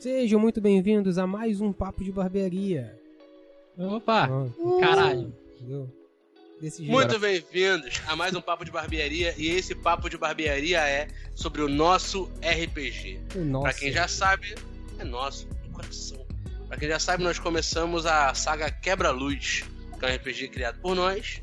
Sejam muito bem-vindos a mais um Papo de Barbearia. Opa! Ó, Caralho. entendeu? Desse jeito. Muito bem-vindos a mais um Papo de Barbearia. E esse Papo de Barbearia é sobre o nosso RPG. Nossa. Pra quem já sabe, é nosso, do coração. Pra quem já sabe, nós começamos a saga Quebra-Luz, que é um RPG criado por nós.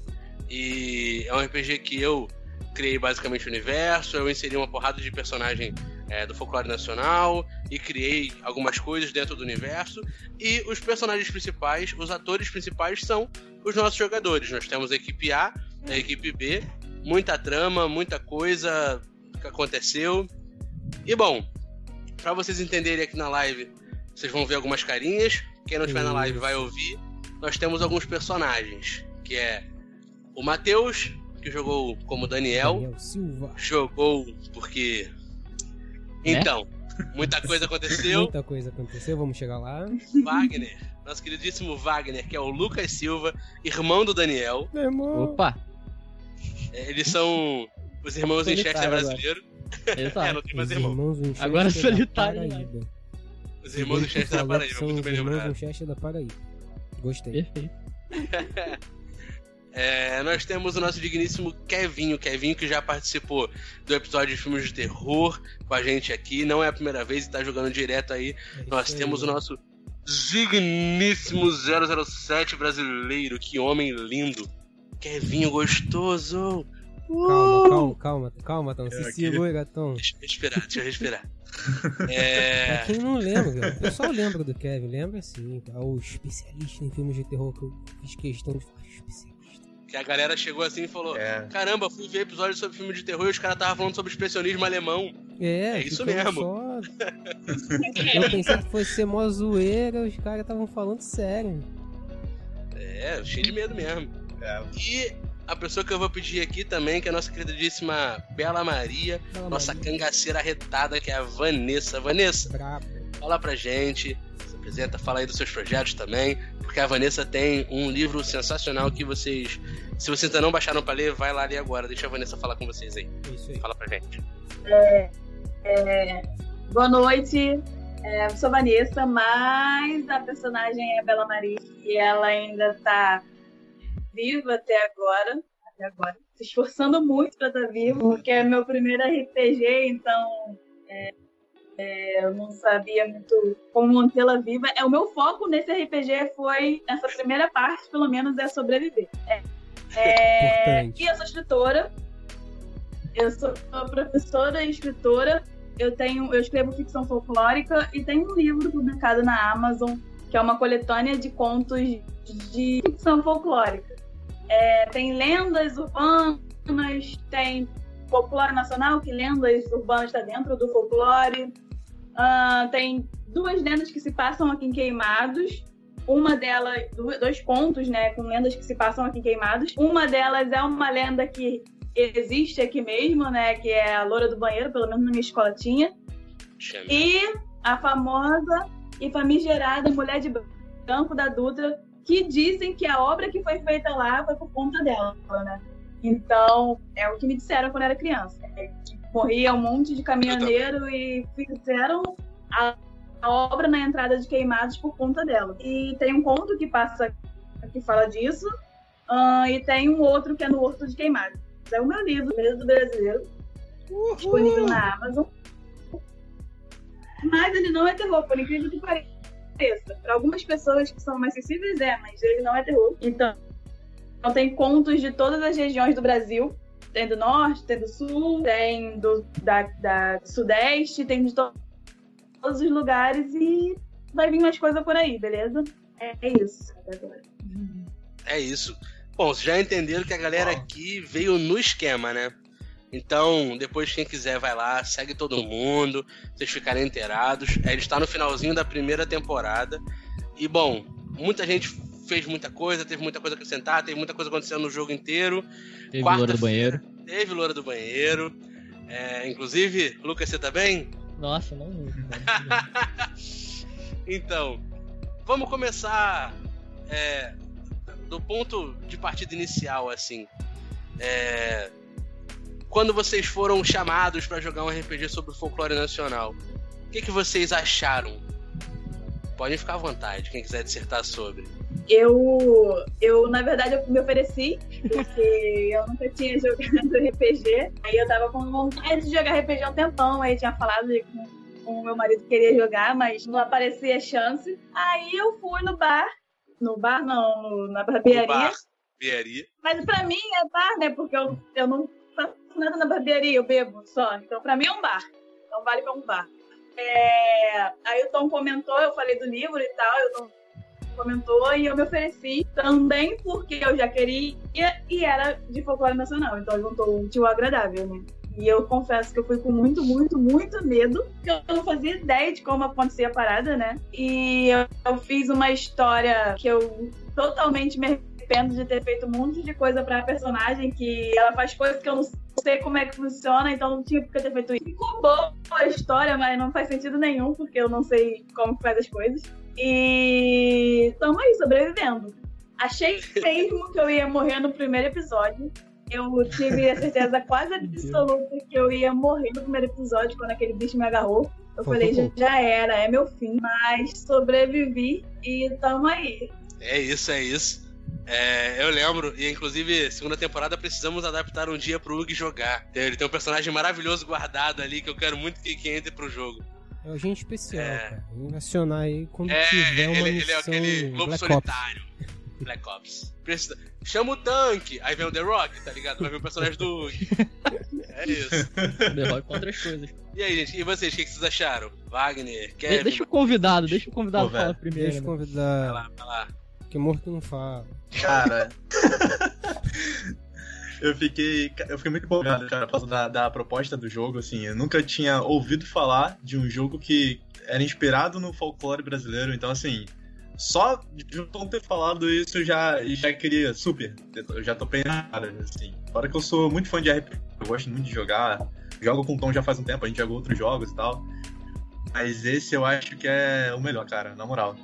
E é um RPG que eu criei basicamente o universo, eu inseri uma porrada de personagem é, do folclore nacional e criei algumas coisas dentro do universo. E os personagens principais, os atores principais são os nossos jogadores. Nós temos a equipe A, a equipe B, muita trama, muita coisa que aconteceu. E bom, pra vocês entenderem aqui na live, vocês vão ver algumas carinhas. Quem não estiver na live vai ouvir. Nós temos alguns personagens, que é o Matheus, que jogou como Daniel, Daniel Silva. jogou porque então, muita coisa aconteceu. Muita coisa aconteceu, vamos chegar lá. Wagner, nosso queridíssimo Wagner, que é o Lucas Silva, irmão do Daniel. Meu irmão. Opa! É, Eles são os irmãos Solitário agora. brasileiro. É, Exato. não tem mais Os irmão. irmãos Agora solitário. Os irmãos Segundo Winchester da Paraíba, São muito os bem irmãos lembrado. Winchester da Paraíba. Gostei. Perfeito. É, nós temos o nosso digníssimo Kevinho, Kevinho que já participou do episódio de filmes de terror com a gente aqui. Não é a primeira vez e tá jogando direto aí. É Nós temos aí. o nosso digníssimo 007 brasileiro. Que homem lindo. Kevinho gostoso. Calma, calma, calma, calma, Tom. Se É, aqui- segura, Tom. Deixa eu respirar, deixa eu respirar. Pra É. quem não lembra, o pessoal lembra do Kevin, lembra sim. É o especialista em filmes de terror que eu fiz questão de falar. Especialista. Que a galera chegou assim e falou: É. Caramba, fui ver episódio sobre filme de terror e os caras estavam falando sobre expressionismo alemão. É, É isso mesmo. Só... eu pensei que fosse ser mó zoeira, os caras estavam falando sério. É, cheio de medo mesmo. É. E a pessoa que eu vou pedir aqui também, que é a nossa queridíssima Bela Maria, Fala, nossa Maria. cangaceira retada, que é a Vanessa. Vanessa, Brabo. fala pra gente, apresenta, fala aí dos seus projetos também, porque a Vanessa tem um livro sensacional que vocês, se vocês ainda não baixaram pra ler, vai lá ler agora. Deixa a Vanessa falar com vocês aí. É isso aí. Fala pra gente. Boa noite, é, eu sou Vanessa, mas a personagem é a Bela Maria e ela ainda tá viva até agora, até agora, se esforçando muito pra estar viva, porque é meu primeiro RPG, então é, é, eu não sabia muito como mantê-la viva. É o meu foco nesse RPG foi nessa primeira parte, pelo menos, é sobreviver. É, é, e eu sou escritora. Eu sou professora e escritora eu tenho, eu escrevo ficção folclórica e tenho um livro publicado na Amazon que é uma coletânea de contos de ficção folclórica. É, tem lendas urbanas, tem folclore nacional, que lendas urbanas está dentro do folclore. Ah, tem duas lendas que se passam aqui em Queimados. Uma delas, dois contos, né, com lendas que se passam aqui em Queimados. Uma delas é uma lenda que existe aqui mesmo, né, que é a Loura do Banheiro, pelo menos na minha escola tinha. E a famosa e famigerada Mulher de Branco da Dutra, que dizem que a obra que foi feita lá foi por conta dela, né? Então, é o que me disseram quando eu era criança. É que morria um monte de caminhoneiro e fizeram a, a obra na entrada de Queimados por conta dela. E tem um conto que passa, que fala disso, ah, e tem um outro que é no Horto de Queimados. É o meu livro, Medo do Brasileiro, disponível na Amazon. Mas ele não é terror, por incrível que pareça. Para algumas pessoas que são mais sensíveis, é, mas ele não é terror. Então, então tem contos de todas as regiões do Brasil. Tem do norte, tem do sul, tem do da, da sudeste, tem de to- todos os lugares e vai vir mais coisa por aí, beleza? É, é isso. É isso. Bom, vocês já entenderam que a galera aqui veio no esquema, né? Então, depois quem quiser vai lá, segue todo mundo, vocês ficarem inteirados. É, Ele está no finalzinho da primeira temporada. E bom, muita gente fez muita coisa, teve muita coisa a acrescentar, teve muita coisa acontecendo no jogo inteiro. Teve loura do banheiro. Teve Loura do Banheiro. É, inclusive, Lucas, você tá bem? Nossa, não. Então, vamos começar é, do ponto de partida inicial, assim. É, quando vocês foram chamados para jogar um RPG sobre o folclore nacional, o que, que vocês acharam Podem ficar à vontade, quem quiser dissertar sobre. Eu, eu na verdade, eu me ofereci, porque eu nunca tinha jogado RPG. Aí eu tava com vontade de jogar RPG há um tempão. Aí eu tinha falado com o meu marido que queria jogar, mas não aparecia chance. Aí eu fui no bar. No bar, não, no, na barbearia. Bar, barbearia. Mas pra mim é bar, né? Porque eu, eu não faço nada na barbearia, eu bebo só. Então pra mim é um bar. Então vale pra um bar. É... Aí o Tom comentou, eu falei do livro e tal, o Tom comentou e eu me ofereci também porque eu já queria e era de folclore nacional, então juntou um tio agradável, né? E eu confesso que eu fui com muito, muito, muito medo, porque eu não fazia ideia de como acontecia a parada, né? E eu, eu fiz uma história que eu totalmente me arrependo de ter feito um monte de coisa pra personagem, que ela faz coisas que eu não sei como é que funciona, então não tinha porque ter feito isso. Ficou boa a história, mas não faz sentido nenhum, porque eu não sei como faz as coisas. E estamos aí, sobrevivendo. Achei mesmo que eu ia morrer no primeiro episódio. Eu tive a certeza quase absoluta que eu ia morrer no primeiro episódio, quando aquele bicho me agarrou. Eu falei, já, já era, é meu fim. Mas sobrevivi e tamo aí. É isso, é isso. É, eu lembro, e inclusive, segunda temporada precisamos adaptar um dia pro Ug jogar. Ele tem um personagem maravilhoso guardado ali que eu quero muito que, que entre pro jogo. É o gente especial, é... cara. Vamos acionar aí quando é, tiver uma ele, missão ele é aquele lobo Black solitário. Ops. Black Ops. Precisa... Chama o tanque, aí vem o The Rock, tá ligado? Vai vir o personagem do Ug. É isso. The Rock com outras coisas. E aí, gente, e vocês, o que, vocês acharam? Wagner, Kevin? Deixa o convidado, deixa o convidado Pô, falar primeiro. Deixa o né? convidado. Vai lá, vai lá. Que morto não fala. Cara. eu fiquei. Eu fiquei muito empolgado, cara, por causa da, da proposta do jogo, assim. Eu nunca tinha ouvido falar de um jogo que era inspirado no folclore brasileiro, então assim. Só de não ter falado isso, eu já, já queria super. Eu já topei na assim. Fora que eu sou muito fã de RPG, eu gosto muito de jogar. Jogo com o Tom já faz um tempo, a gente jogou outros jogos e tal. Mas esse eu acho que é o melhor, cara, na moral.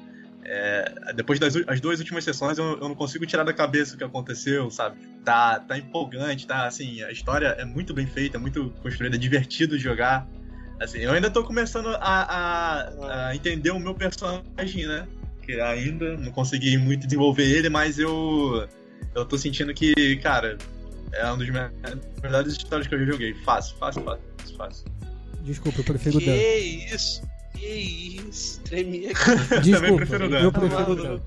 É, depois das as duas últimas sessões, eu, eu, não consigo tirar da cabeça o que aconteceu, sabe? Tá, tá empolgante, tá? Assim, a história é muito bem feita, é muito construída, é divertido jogar. Assim, eu ainda tô começando a, a, a entender o meu personagem, né? Que ainda não consegui muito desenvolver ele, mas eu, eu tô sentindo que, cara, é uma das melhores histórias que eu já joguei. Fácil, fácil, fácil, fácil. Desculpa, eu prefiro o Dan. Que isso? Que isso? Tremia aqui. Desculpa, prefiro o Dan. Eu prefiro o Dan.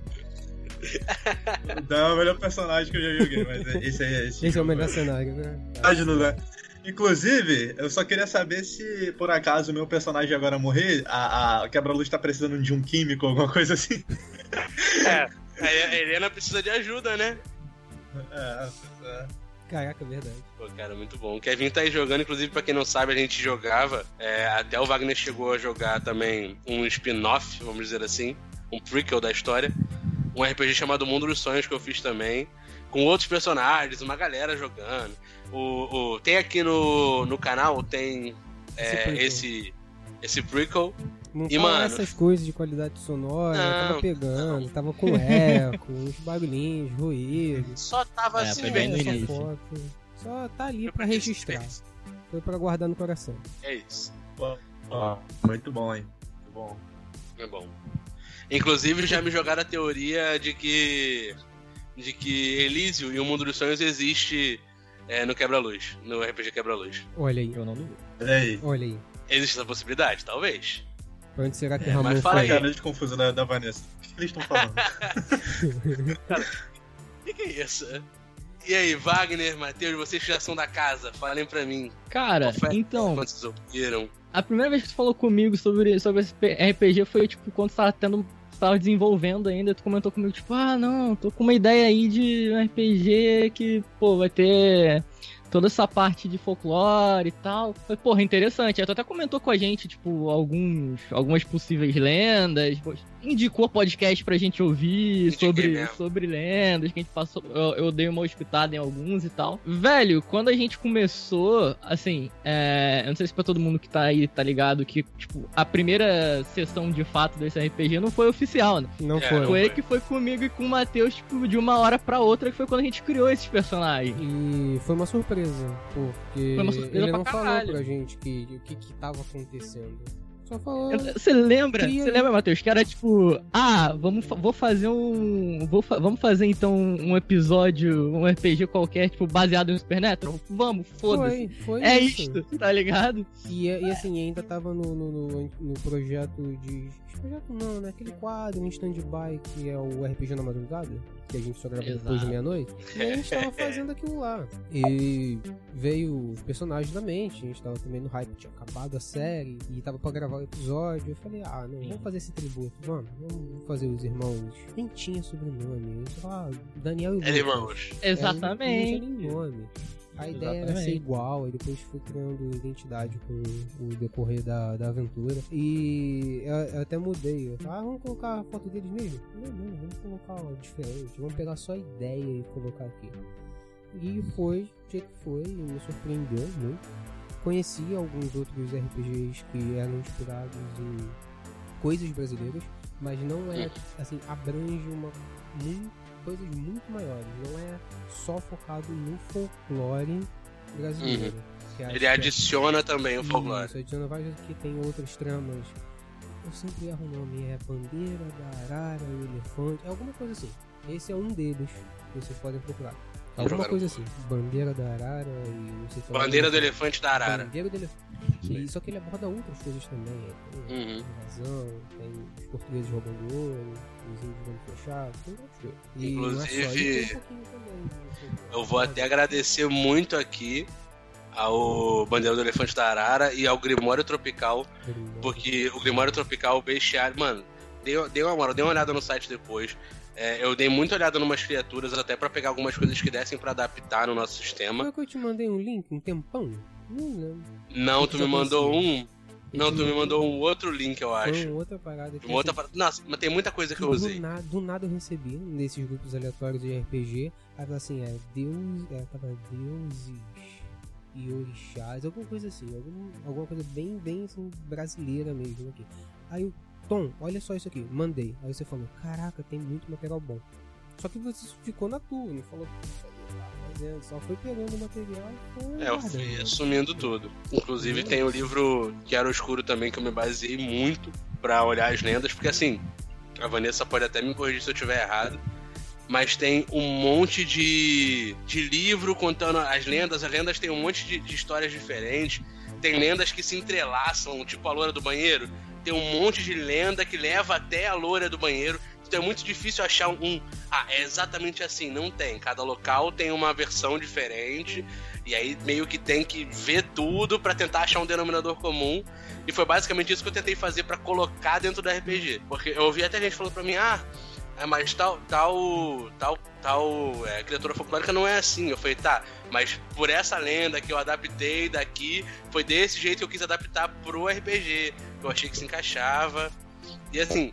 O Dan é o melhor personagem que eu já joguei, mas esse aí é esse. Esse é o melhor cenário, né? Imagina, né? Inclusive, eu só queria saber se por acaso o meu personagem agora morrer, a, a quebra-luz tá precisando de um químico, alguma coisa assim. É, a Helena precisa de ajuda, né? É, é. Caraca, é verdade. Pô, cara, muito bom. O Kevin tá aí jogando, inclusive, pra quem não sabe, a gente jogava. É, até o Wagner chegou a jogar também um spin-off, vamos dizer assim, um prequel da história. Um RPG chamado Mundo dos Sonhos que eu fiz também. Com outros personagens, uma galera jogando. O, o tem aqui no, no canal, tem é, esse, esse prequel. Não e, mano, essas coisas de qualidade sonora, não, tava pegando, não. tava com eco, uns barulhinhos, ruídos. Só tava é, assim, velho. Foto. Só tá ali para registrar. Foi para guardar no coração. É isso. muito bom, hein? Muito bom. É bom. Inclusive já me jogaram a teoria de que de que Elísio e o Mundo dos Sonhos existe é, no Quebra-Luz, no RPG Quebra-Luz. Olha aí. Eu não duvido. Olha aí. Existe essa possibilidade? Talvez. Pra onde será que é, Ramon mas fala foi? cara de confuso da, da Vanessa. O que, eles estão falando? o que, que é isso? E aí, Wagner, Matheus, vocês que já são da casa, falem pra mim. Cara, então. Quando vocês ouviram? A primeira vez que tu falou comigo sobre, sobre esse RPG foi, tipo, quando tu tava tendo. tava desenvolvendo ainda, tu comentou comigo, tipo, ah, não, tô com uma ideia aí de um RPG que, pô, vai ter toda essa parte de folclore e tal. Foi, porra, interessante. Tu até comentou com a gente, tipo, alguns, algumas possíveis lendas. Indicou podcast pra gente ouvir sobre, sobre lendas, que a gente passou. Eu, eu, dei uma hospitada em alguns e tal. Velho, quando a gente começou, assim, é, eu não sei se pra todo mundo que tá aí tá ligado que, tipo, a primeira sessão de fato desse RPG não foi oficial, né? Não é, foi. Foi que foi comigo e com o Matheus, tipo, de uma hora pra outra, que foi quando a gente criou esses personagens. E foi uma surpresa surpresa, porque ele não falou pra gente que, o que, que tava acontecendo. Só. Você lembra? Você lembra, Matheus? Que era tipo, ah, vamos, vou fazer um. Vou vamos fazer então um episódio, um RPG qualquer, tipo, baseado em Supernatural? Vamos, foda-se. Foi, foi É isso. isto, tá ligado? E, e assim, ainda tava no, no, no, no projeto de. Projeto não, né? Aquele quadro em stand-by que é o RPG na madrugada, que a gente só grava depois de meia-noite. E a gente tava fazendo aquilo lá. E veio os personagens da mente, a gente tava também no hype, tinha acabado a série e tava pra gravar o episódio. Eu falei, ah, não, vamos fazer esse tributo, vamos, vamos fazer os irmãos. Nem tinha sobrenome, falava, ah, Daniel e É, Lucas. irmãos. É, Exatamente. não tinha nome. A ideia era ser Exatamente. igual, aí depois foi criando identidade com o decorrer da, da aventura. E eu, eu até mudei. Eu, ah, vamos colocar a foto deles mesmo? Não, não, vamos colocar ó, diferente. Vamos pegar só a ideia e colocar aqui. E foi o jeito que foi, e me surpreendeu muito. Conheci alguns outros RPGs que eram inspirados em coisas brasileiras, mas não é, assim, abrange uma, muito, coisas muito maiores. Não é só focado no folclore brasileiro. acho Ele é- adiciona também o folclore. Isso, adiciona vários que tem outras tramas. Eu sempre erro o nome, é Bandeira da Arara, o Elefante, é alguma coisa assim. Esse é um deles que vocês podem procurar. Alguma coisa assim. Bandeira da Arara e não sei se Bandeira do elefante da arara. Bandeira do Elefante. E só que ele aborda outras coisas também. Tem Uhum. invasão, tem os portugueses roubando ouro, os índios dando fechado, tem coisas. E é só, Inclusive, tem um também. né? Eu vou até agradecer muito aqui ao Bandeira do Elefante da Arara e ao Grimório Tropical, porque o Grimório Tropical, o Bestiário, mano, dei uma moral, dei uma olhada no site depois. É, eu dei muita olhada em umas criaturas até pra pegar algumas coisas que dessem pra adaptar no nosso sistema. Foi que eu te mandei um link, um tempão? Não lembro. Não, tu me mandou um. Não, tu me mandou um outro link, eu Foi acho. uma outra parada Uma outra parada. Nossa, mas tem muita coisa que eu do, usei. nada, do nada eu recebi nesses grupos aleatórios de RPG. Aí assim, é Deus. É, tava deuses e orixás, alguma coisa assim, algum, alguma coisa bem, bem assim, brasileira mesmo aqui. Aí o Tom, olha só isso aqui, mandei. Aí você falou, caraca, tem muito material bom. Só que você ficou na tua, não falou só foi pegando o material e foi. É, eu fui assumindo tudo. Inclusive tem o livro Que Era Escuro também, que eu me baseei muito pra olhar as lendas, porque assim, a Vanessa pode até me corrigir se eu estiver errado, mas tem um monte de, de livro contando as lendas, as lendas tem um monte de, de histórias diferentes, tem lendas que se entrelaçam, tipo a loura do banheiro, tem um monte de lenda que leva até a loura do banheiro, então é muito difícil achar um. Ah, é exatamente assim. Não tem. Cada local tem uma versão diferente. E aí meio que tem que ver tudo pra tentar achar um denominador comum. E foi basicamente isso que eu tentei fazer pra colocar dentro do RPG. Porque eu ouvi até gente falando pra mim, ah, é, mas tal, tal, tal, tal é, criatura folclórica não é assim. Eu falei, tá, mas por essa lenda que eu adaptei daqui, foi desse jeito que eu quis adaptar pro RPG. Eu achei que se encaixava. E assim,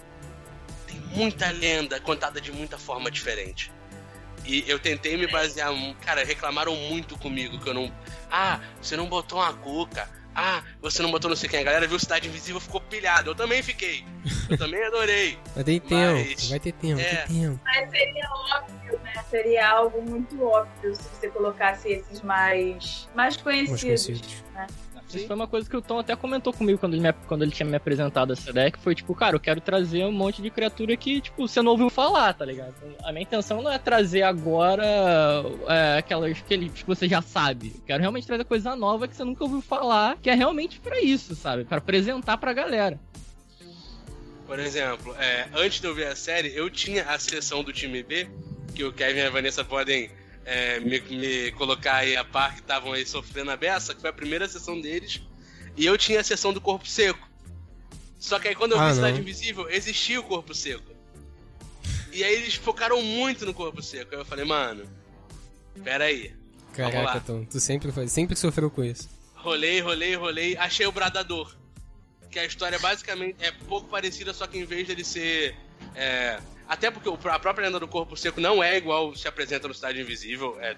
tem muita lenda contada de muita forma diferente. E eu tentei me basear. Cara, reclamaram muito comigo que eu não. Ah, você não botou uma cuca. Ah, você não botou não sei quem. A galera viu Cidade Invisível e ficou pilhada. Eu também fiquei. Eu também adorei. Vai ter tempo, Mas- vai ter tempo, vai é. ter tempo. Mas seria óbvio, né? Seria algo muito óbvio se você colocasse esses mais, mais Os conhecidos. Conhecidos. Isso foi uma coisa que o Tom até comentou comigo quando ele, me- quando ele tinha me apresentado essa deck. Foi tipo, cara, eu quero trazer um monte de criatura que, tipo, você não ouviu falar, tá ligado? A minha intenção não é trazer agora é, aquelas que, ele, que você já sabe. Eu quero realmente trazer coisa nova que você nunca ouviu falar, que é realmente pra isso, sabe? Pra apresentar pra galera. Por exemplo, é, antes de eu ver a série, eu tinha a seleção do time B, que o Kevin e a Vanessa podem é, me, me colocar aí a par que estavam aí sofrendo a beça, que foi a primeira sessão deles, e eu tinha a sessão do corpo seco. Só que aí quando eu Ah, vi Cidade não. Invisível, existia o corpo seco. E aí eles focaram muito no corpo seco. Aí eu falei, mano, pera aí. Vamos lá. Caraca, Tom, tu sempre, foi, sempre sofreu com isso. Rolei, rolei, rolei, achei o Bradador. Que a história basicamente é pouco parecida, só que em vez dele ser. é, até porque a própria lenda do corpo seco não é igual se apresenta no Cidade Invisível, é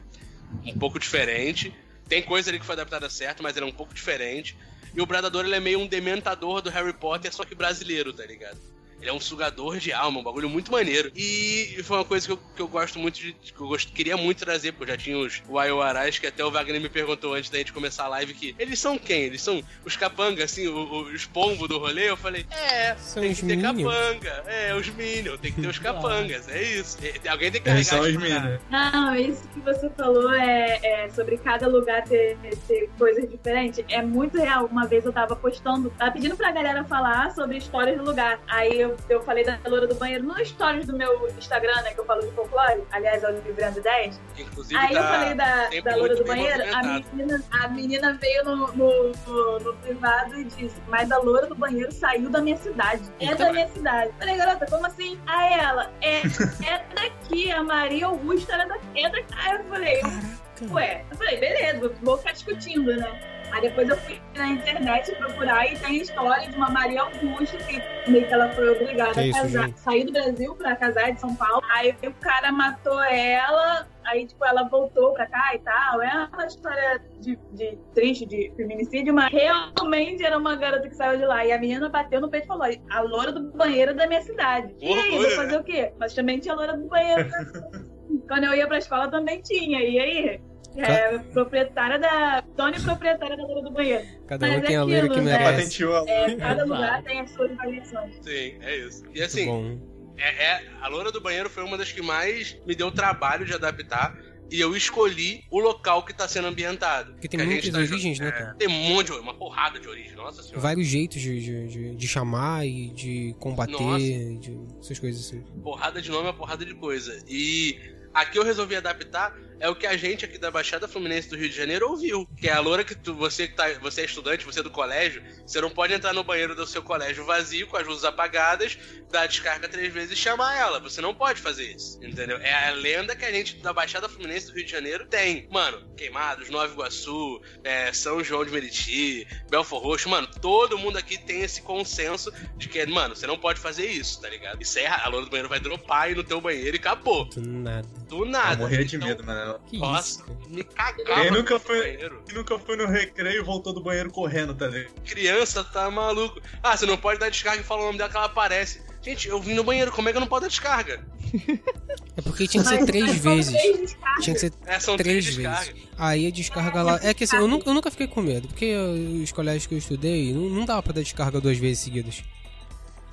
um pouco diferente. Tem coisa ali que foi adaptada certo, mas ele é um pouco diferente. E o Bradador ele é meio um dementador do Harry Potter, só que brasileiro, tá ligado? Ele é um sugador de alma, um bagulho muito maneiro. E foi uma coisa que eu, que eu gosto muito de. que eu gost, queria muito trazer, porque eu já tinha os Waioarais, que até o Wagner me perguntou antes da gente começar a live que eles são quem? Eles são os capangas, assim, os pombos do rolê? Eu falei, é, São tem os que ter Minions. capanga. É, os Minions, tem que ter os capangas, é isso. E- Alguém tem que carregar são os meninos. Não, isso que você falou é, é sobre cada lugar ter, ter coisas diferentes. É muito real. Uma vez eu tava postando, tava pedindo pra galera falar sobre histórias do lugar. Aí eu, eu falei da loura do banheiro no stories do meu Instagram, né? Que eu falo de folclore. Aliás, é o Livrando 10. Inclusive, Aí eu tá falei da, da loura do banheiro, a menina, a menina veio no, no, no- no privado e disse, mas a loura do banheiro saiu da minha cidade. É Eita, da minha cidade. Falei, garota, como assim? Aí ela, é, é daqui, a Maria Augusta era daqui. É daqui. Aí eu falei, ué, eu falei, beleza, vou ficar discutindo, né? Aí depois eu fui na internet procurar e tem a história de uma Maria Augusta que meio que ela foi obrigada Que a isso, casar, sair do Brasil pra casar de São Paulo. Aí o cara matou ela, aí tipo ela voltou pra cá e tal. É uma história de, de triste, de feminicídio, mas realmente era uma garota que saiu de lá. E a menina bateu no peito e falou: a loura do banheiro da minha cidade. E aí, vou fazer o quê? Mas também tinha loura do banheiro. Quando eu ia pra escola também tinha. E aí? É, proprietária da. Dona e proprietária da loura do banheiro. Cada Mas um tem é a loira que né? merece. Patenteou É, cada lugar tem as suas variações. Sim, é isso. E assim, bom. é, é- a loura do banheiro foi uma das que mais me deu trabalho de adaptar. E eu escolhi o local que tá sendo ambientado. Porque tem Que muitas tá origens, né, é, cara? Tem um monte de uma porrada de origem, nossa senhora. Vários jeitos de, de, de- de chamar e de combater, Nossa. de, essas coisas assim. Porrada de nome é porrada de coisa. E aqui eu resolvi adaptar é o que a gente aqui da Baixada Fluminense do Rio de Janeiro ouviu. Que é a loura que tu, você que tá, você é estudante, você é do colégio, você não pode entrar no banheiro do seu colégio vazio, com as luzes apagadas, dar descarga três vezes e chamar ela. Você não pode fazer isso. Entendeu? É a lenda que a gente da Baixada Fluminense do Rio de Janeiro tem. Mano, Queimados, Nova Iguaçu, é, São João de Meriti, Belfor Roxo, mano, todo mundo aqui tem esse consenso de que, mano, você não pode fazer isso, tá ligado? Isso é errado. A loura do banheiro vai dropar aí no teu banheiro e acabou. Do nada. Eu morria de Então, medo, mano. Que Nossa, isso? me cagava Quem nunca foi- banheiro. E nunca foi no recreio e voltou do banheiro correndo, tá ligado? Criança tá maluco. Ah, você não pode dar descarga e falar o nome dela que ela aparece. Gente, eu vim no banheiro, como é que eu não posso dar descarga? É porque tinha que ser três vezes. três. Tinha que ser É, são três três vezes. descargas. Aí a descarga lá. É que assim, eu nunca, eu nunca fiquei com medo, porque os colégios que eu estudei não, não dava pra dar descarga duas vezes seguidas.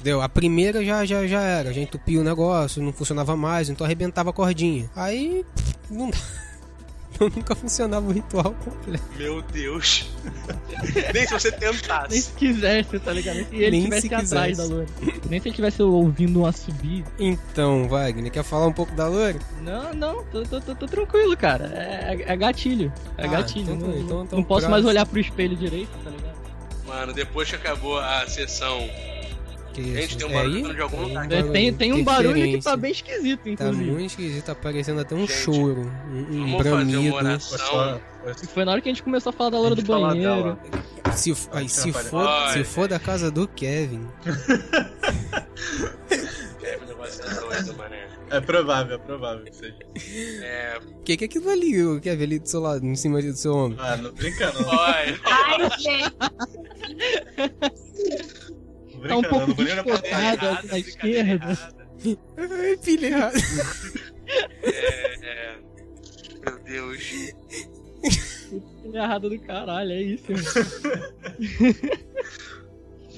Entendeu? A primeira já, já, já era, já entupiu o negócio, não funcionava mais, então arrebentava a cordinha. Aí. Não dá. Nunca funcionava o ritual completo. Meu Deus. Nem se você Nem tentasse. se quisesse, tá ligado? E ele Nem estivesse se atrás da loura. Nem se ele estivesse ouvindo um assobio. Então, Wagner, quer falar um pouco da loira? Não, não, tô, tô, tô, tô tranquilo, cara. É, é gatilho. É Ah, gatilho. então não tá, então- então não posso mais olhar pro espelho direito, tá ligado? Mano, depois que acabou a sessão. Que Gente, isso? tem um É barulho vindo de algum lugar. Tem Tem, tem um barulho que tá bem esquisito, Tá inclusive. muito esquisito, tá parecendo até um Gente, choro, um, um Vamos fazer bramido. uma Foi na hora que a gente começou a falar da loura do banheiro. Se, aí, se, Atrapalha. for, Ai. se for da casa do Kevin, É, o negócio é doido, mané. É provável, é provável que seja. É. o que, que é aquilo ali, o Kevin, ali do seu lado, em cima do seu ombro? Ah, não brinca não. Ai, gente. Não Tá um não, pouco não errada, à brincadeira esquerda. errada. Pilha errada. É, é. Meu Deus. Errado do caralho, é isso.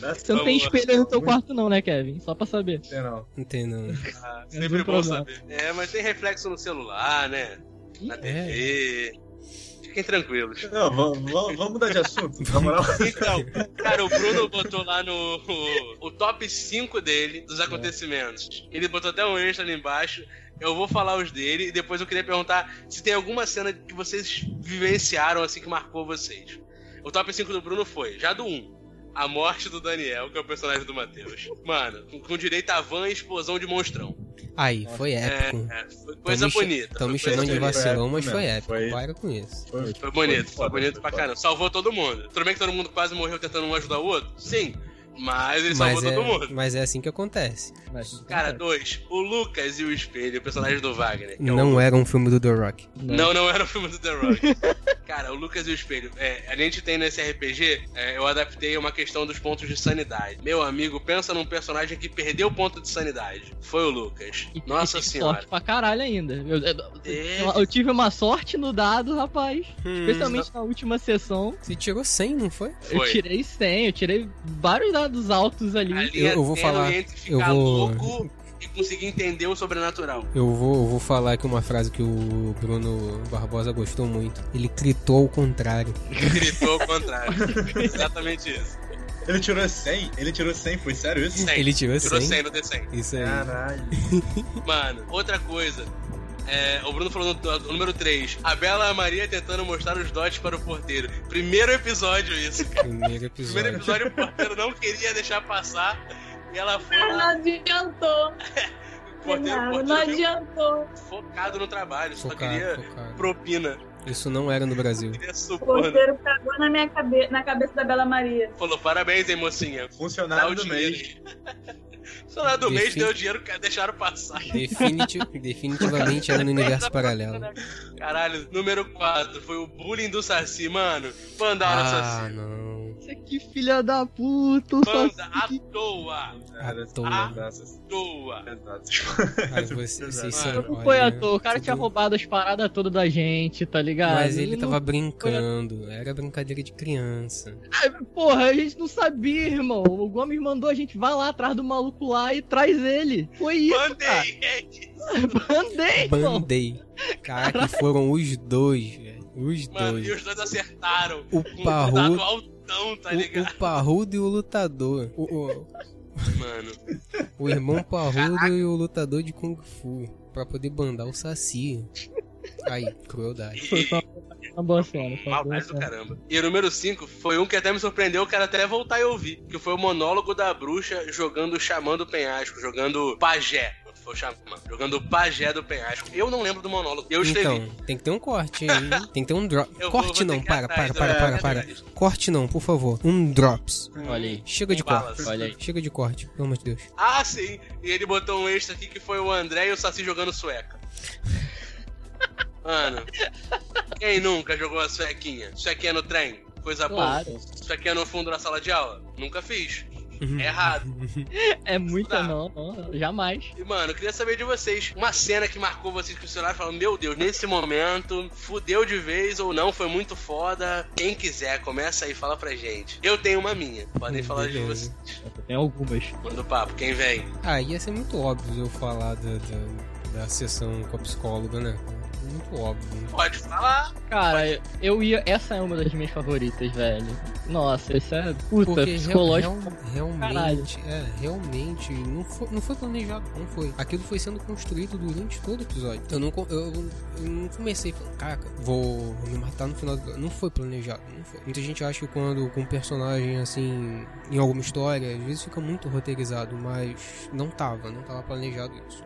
Você não tem espelho no teu quarto não, né, Kevin? Só pra saber. certo, não. Entendo. Ah, Menos sempre um bom problema. saber. É, mas tem reflexo no celular, né? Na É. Fiquem tranquilos. Não, vamos, mudar de assunto, na moral. Então, cara, o Bruno botou lá no o, o top 5 dele dos acontecimentos. Ele botou até um extra ali embaixo. Eu vou falar os dele e depois eu queria perguntar se tem alguma cena que vocês vivenciaram assim que marcou vocês. O top 5 do Bruno foi, já do 1, a morte do Daniel, que é o personagem do Matheus. Mano, com, com direito a van e explosão de monstrão. Aí, foi épico. É, é, foi coisa Tão bonita. Tão me chamando de vacilão, mas foi épico foi- Para com isso. Foi, Foi bonito, foi bonito foi pra caramba. Salvou todo mundo. Tudo bem que todo mundo quase morreu tentando um ajudar o outro? Sim. Mas ele Mas salvou é, todo mundo. mas é assim que acontece. Mas, Cara, dois. O Lucas e o Espelho, o personagem do Wagner. que é o- Não era um filme do The Rock. Não, não era o filme do The Rock. Cara, o Lucas e o Espelho. É, a gente tem nesse RPG, é, eu adaptei uma questão dos pontos de sanidade. Meu amigo, pensa num personagem que perdeu o ponto de sanidade. Foi o Lucas. E- Nossa e tive senhora. sorte pra caralho ainda. Eu, eu- É. eu- eu tive uma sorte no dado, rapaz. Hum. Especialmente na última sessão. Você tirou 100, não foi? Eu Foi. tirei 100, eu tirei vários dados altos ali. Ali Eu- é eu vou falar- entre eu vou- louco e conseguir entender o sobrenatural. Eu vou, eu vou falar aqui uma frase que o Bruno Barbosa gostou muito. Ele gritou ao contrário. Gritou ao contrário. Exatamente isso. Ele tirou 100? Ele tirou 100, foi sério isso? 100. Ele tirou 100. Tirou 100 no D100. Isso aí. Caralho. Mano, outra coisa. É, o Bruno falou no, no número 3. A Bela Maria tentando mostrar os dotes para o porteiro. Primeiro episódio isso, cara. Primeiro Primeiro episódio. episódio o porteiro não queria deixar passar. E ela foi Não lá, adiantou. o porteiro, não porteiro veio adiantou. focado no trabalho, só Focado, queria focado. propina. Isso não era no Brasil. O suborno. porteiro cagou na minha cabeça, na cabeça da Bela Maria. Falou, parabéns, hein, mocinha. Dá Funcionário o do mês. Funcionário do mês Defin- deu dinheiro, cara, deixaram passar. Definiti- definitivamente era no universo paralelo. Caralho, número 4 foi o bullying do Saci, mano. Pandaram o Ah, Saci. não. Isso que filha da puta, Banda à toa. Cara, toa. Nossa, Toa. exato. Aí você- vocês são- Mano, Não foi à toa, o cara tudo- tinha roubado as paradas todas da gente, tá ligado? Mas ele não- tava brincando. Era brincadeira de criança. Ai, Porra, a gente não sabia, irmão. O Gomes mandou a gente, vai lá atrás do maluco lá e traz ele. Foi isso, cara. Bandei, é isso. Bandei. Bandei. Caraca, foram os dois, velho. Os Mano, dois. e os dois acertaram. O um parrudo, altão, tá o, ligado? o parrudo e o lutador. O, o, Mano, o irmão parrudo e o lutador de Kung Fu. Pra poder bandar o Saci. Aí, crueldade. Foi uma boa cena. Maldade do caramba. E o número 5 foi um que até me surpreendeu, eu quero até voltar e ouvir. Que foi o monólogo da bruxa jogando Xamã do Penhasco, jogando Pajé. Foi o Xamã. Jogando Pajé do Penhasco. Eu não lembro do monólogo. Eu escrevi. Então, tem que ter um corte aí. hein? Tem que ter um drop. Eu vou- Corte vou ter não, para, para, eu para, vou para, para. Corte não, por favor. Um drops. Olha aí. Chega de Com balas. corte. Olha aí. Chega de corte, pelo amor de Deus. Ah, sim. E ele botou um extra aqui que foi o André e o Saci jogando sueca. Mano, quem nunca jogou a suequinha? Suequinha no trem? Coisa Claro. boa. Suequinha no fundo da sala de aula? Nunca fiz. É errado. É muita não, não, jamais. E, mano, eu queria saber de vocês. Uma cena que marcou vocês que o celular falando, meu Deus, nesse momento, fudeu de vez ou não, foi muito foda. Quem quiser, começa aí, fala pra gente. Eu tenho uma minha. Podem falar de vocês. Tem algumas. Manda o papo, quem vem? Ah, ia ser muito óbvio eu falar da, da, da sessão com a psicóloga, né? Muito óbvio. Pode falar. Cara, eu ia. Essa é uma das minhas favoritas, velho. Nossa, isso é puta, Porque real- psicológico. real- caralho. realmente, é, realmente, não foi, não foi planejado, não foi. Aquilo foi sendo construído durante todo o episódio. Eu não, eu, eu não comecei falando, caraca, vou me matar no final do Não foi planejado, não foi. Muita gente acha que quando com um personagem assim, em alguma história, às vezes fica muito roteirizado, mas não tava, não tava planejado isso.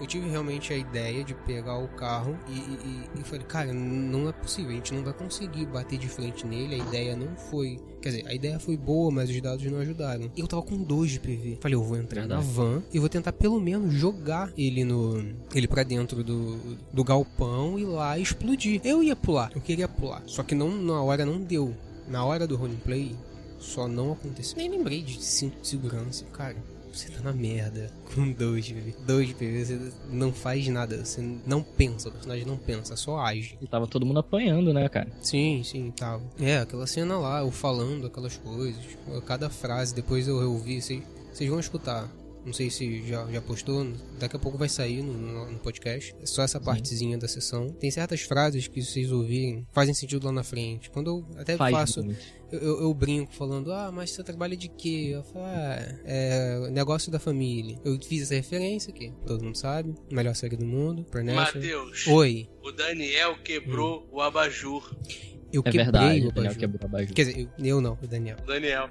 Eu tive realmente a ideia de pegar o carro e, e, e falei, cara, não é possível, a gente não vai conseguir bater de frente nele, a ideia não foi. Quer dizer, a ideia foi boa, mas os dados não ajudaram. Eu tava com dois de PV. Falei, eu vou entrar na van e vou tentar pelo menos jogar ele no. ele pra dentro do, do galpão e lá explodir. Eu ia pular, eu queria pular. Só que não, na hora não deu. Na hora do roleplay, só não aconteceu. Nem lembrei de cinto de segurança, cara. Você tá na merda com dois. Dois PV, você não faz nada. Você não pensa, o personagem não pensa, só age. E tava todo mundo apanhando, né, cara? Sim, sim, tava. É, aquela cena lá, eu falando aquelas coisas. Cada frase, depois eu ouvi, vocês vocês vão escutar. Não sei se já, já postou, daqui a pouco vai sair no, no- no podcast. É só essa partezinha da sessão. Tem certas frases que vocês ouvirem fazem sentido lá na frente. Quando eu até Faz faço, muito. Eu, eu- brinco falando, ah, mas você trabalha de quê? Eu falo, ah, é negócio da família. Eu fiz essa referência aqui, todo mundo sabe. Melhor série do mundo. Matheus, Oi, o Daniel quebrou o abajur. Eu É quebrei verdade, o Daniel quebrou a abajur. Quer dizer, eu, eu não, o Daniel. O Daniel.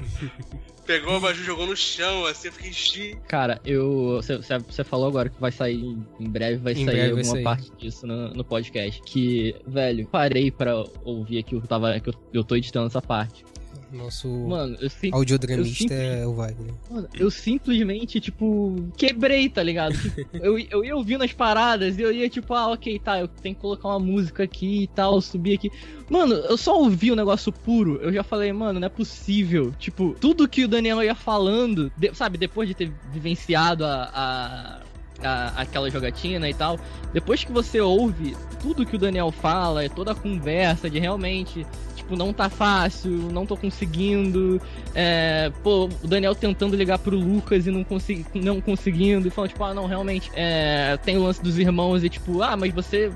Pegou o abajur, jogou no chão, assim, eu fiquei chi. Cara, eu. Você falou agora que vai sair. Em breve vai Em sair breve vai alguma sair. parte disso no, no podcast. Que, velho, parei pra ouvir aqui o que eu tava. Que eu, eu tô editando essa parte. Nosso Mano, eu sim. audiodramista eu é o Wagner. Mano, eu simplesmente, tipo, quebrei, tá ligado? Tipo, eu, eu ia ouvindo as paradas e eu ia, tipo, ah, ok, tá, eu tenho que colocar uma música aqui e tal, subir aqui. Mano, eu só ouvi o negócio puro, eu já falei, mano, não é possível. Tipo, tudo que o Daniel ia falando, de- sabe, depois de ter vivenciado a, a, a- aquela jogatina e tal, depois que você ouve tudo que o Daniel fala, toda a conversa de realmente, tipo, não tá fácil, não tô conseguindo, é, pô, o Daniel tentando ligar pro Lucas e não, consegui, não conseguindo, e falando, tipo, ah, não, realmente, é, tem o lance dos irmãos e, tipo, ah, mas você,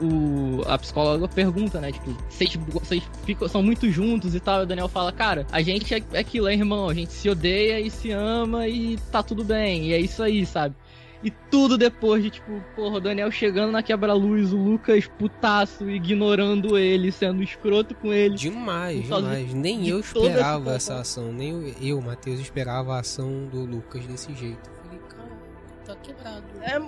o, o- a psicóloga pergunta, né, tipo, vocês, vocês ficam, são muito juntos e tal, e o Daniel fala, cara, a gente é, é aquilo, é irmão, a gente se odeia e se ama e tá tudo bem, e é isso aí, sabe? E tudo depois de, tipo, porra, o Daniel chegando na quebra-luz, o Lucas putaço, ignorando ele, sendo escroto com ele. Demais, demais. Nem de eu esperava essa essa ação. Nem eu, eu, Matheus, esperava a ação do Lucas desse jeito. Falei, cara, tá quebrado. É,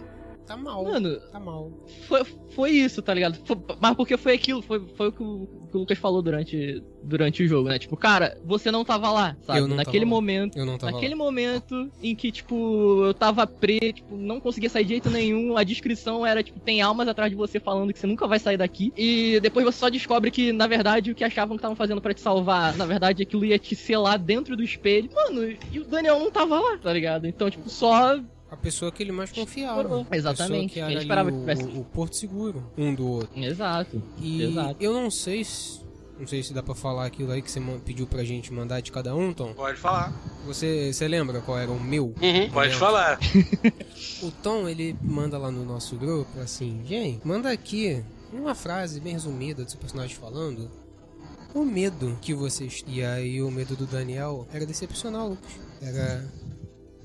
Tá mal. mano, Tá mal. foi, foi isso, tá ligado? Foi- mas porque foi aquilo, foi, foi o que o, que o Lucas falou durante, durante o jogo, né? Tipo, cara, você não tava lá, sabe? Eu não Naquele tava lá. momento. Eu não tava Naquele lá. momento em que, tipo, eu tava preso, tipo, não conseguia sair de jeito nenhum, a descrição era, tipo, tem almas atrás de você falando que você nunca vai sair daqui. E depois você só descobre que, na verdade, o que achavam que estavam fazendo pra te salvar, na verdade, aquilo ia te selar dentro do espelho. Mano, e o Daniel não tava lá, tá ligado? Então, tipo, só. A pessoa que ele mais confiava. Exatamente. A que era Ele esperava o, que tivesse- o, o porto seguro um do outro. Exato. E Exato. eu não sei se. Não sei se dá pra falar aquilo aí que você pediu pra gente mandar de cada um, Tom. Pode falar. Você, você lembra qual era o meu? Uhum, pode falar. O Tom, ele manda lá no nosso grupo assim: gente, manda aqui uma frase bem resumida do seu personagem falando. O medo que vocês. E aí, o medo do Daniel era decepcionar o Lucas. Era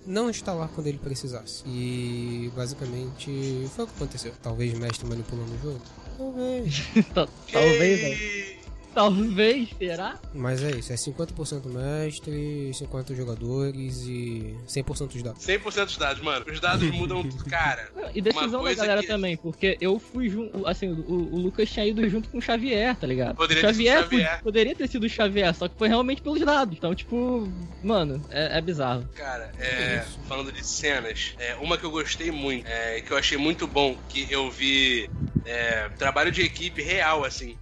não estar lá quando ele precisasse. E basicamente foi o que aconteceu. Talvez o mestre manipulando o jogo. Talvez. Tal- Talvez, né? Talvez, será? Mas é isso, é 50% mestre, 50 jogadores e 100% dos dados. 100% dos dados, mano. Os dados mudam, cara. E decisão da galera que- também, porque eu fui junto. Assim, o, o Lucas tinha ido junto com o Xavier, tá ligado? Poderia o ter sido Xavier, Xavier. pod- poderia ter sido o Xavier, só que foi realmente pelos dados. Então, tipo, mano, é, é bizarro. Cara, é, falando de cenas, é, uma que eu gostei muito, é, que eu achei muito bom, que eu vi é, trabalho de equipe real, assim.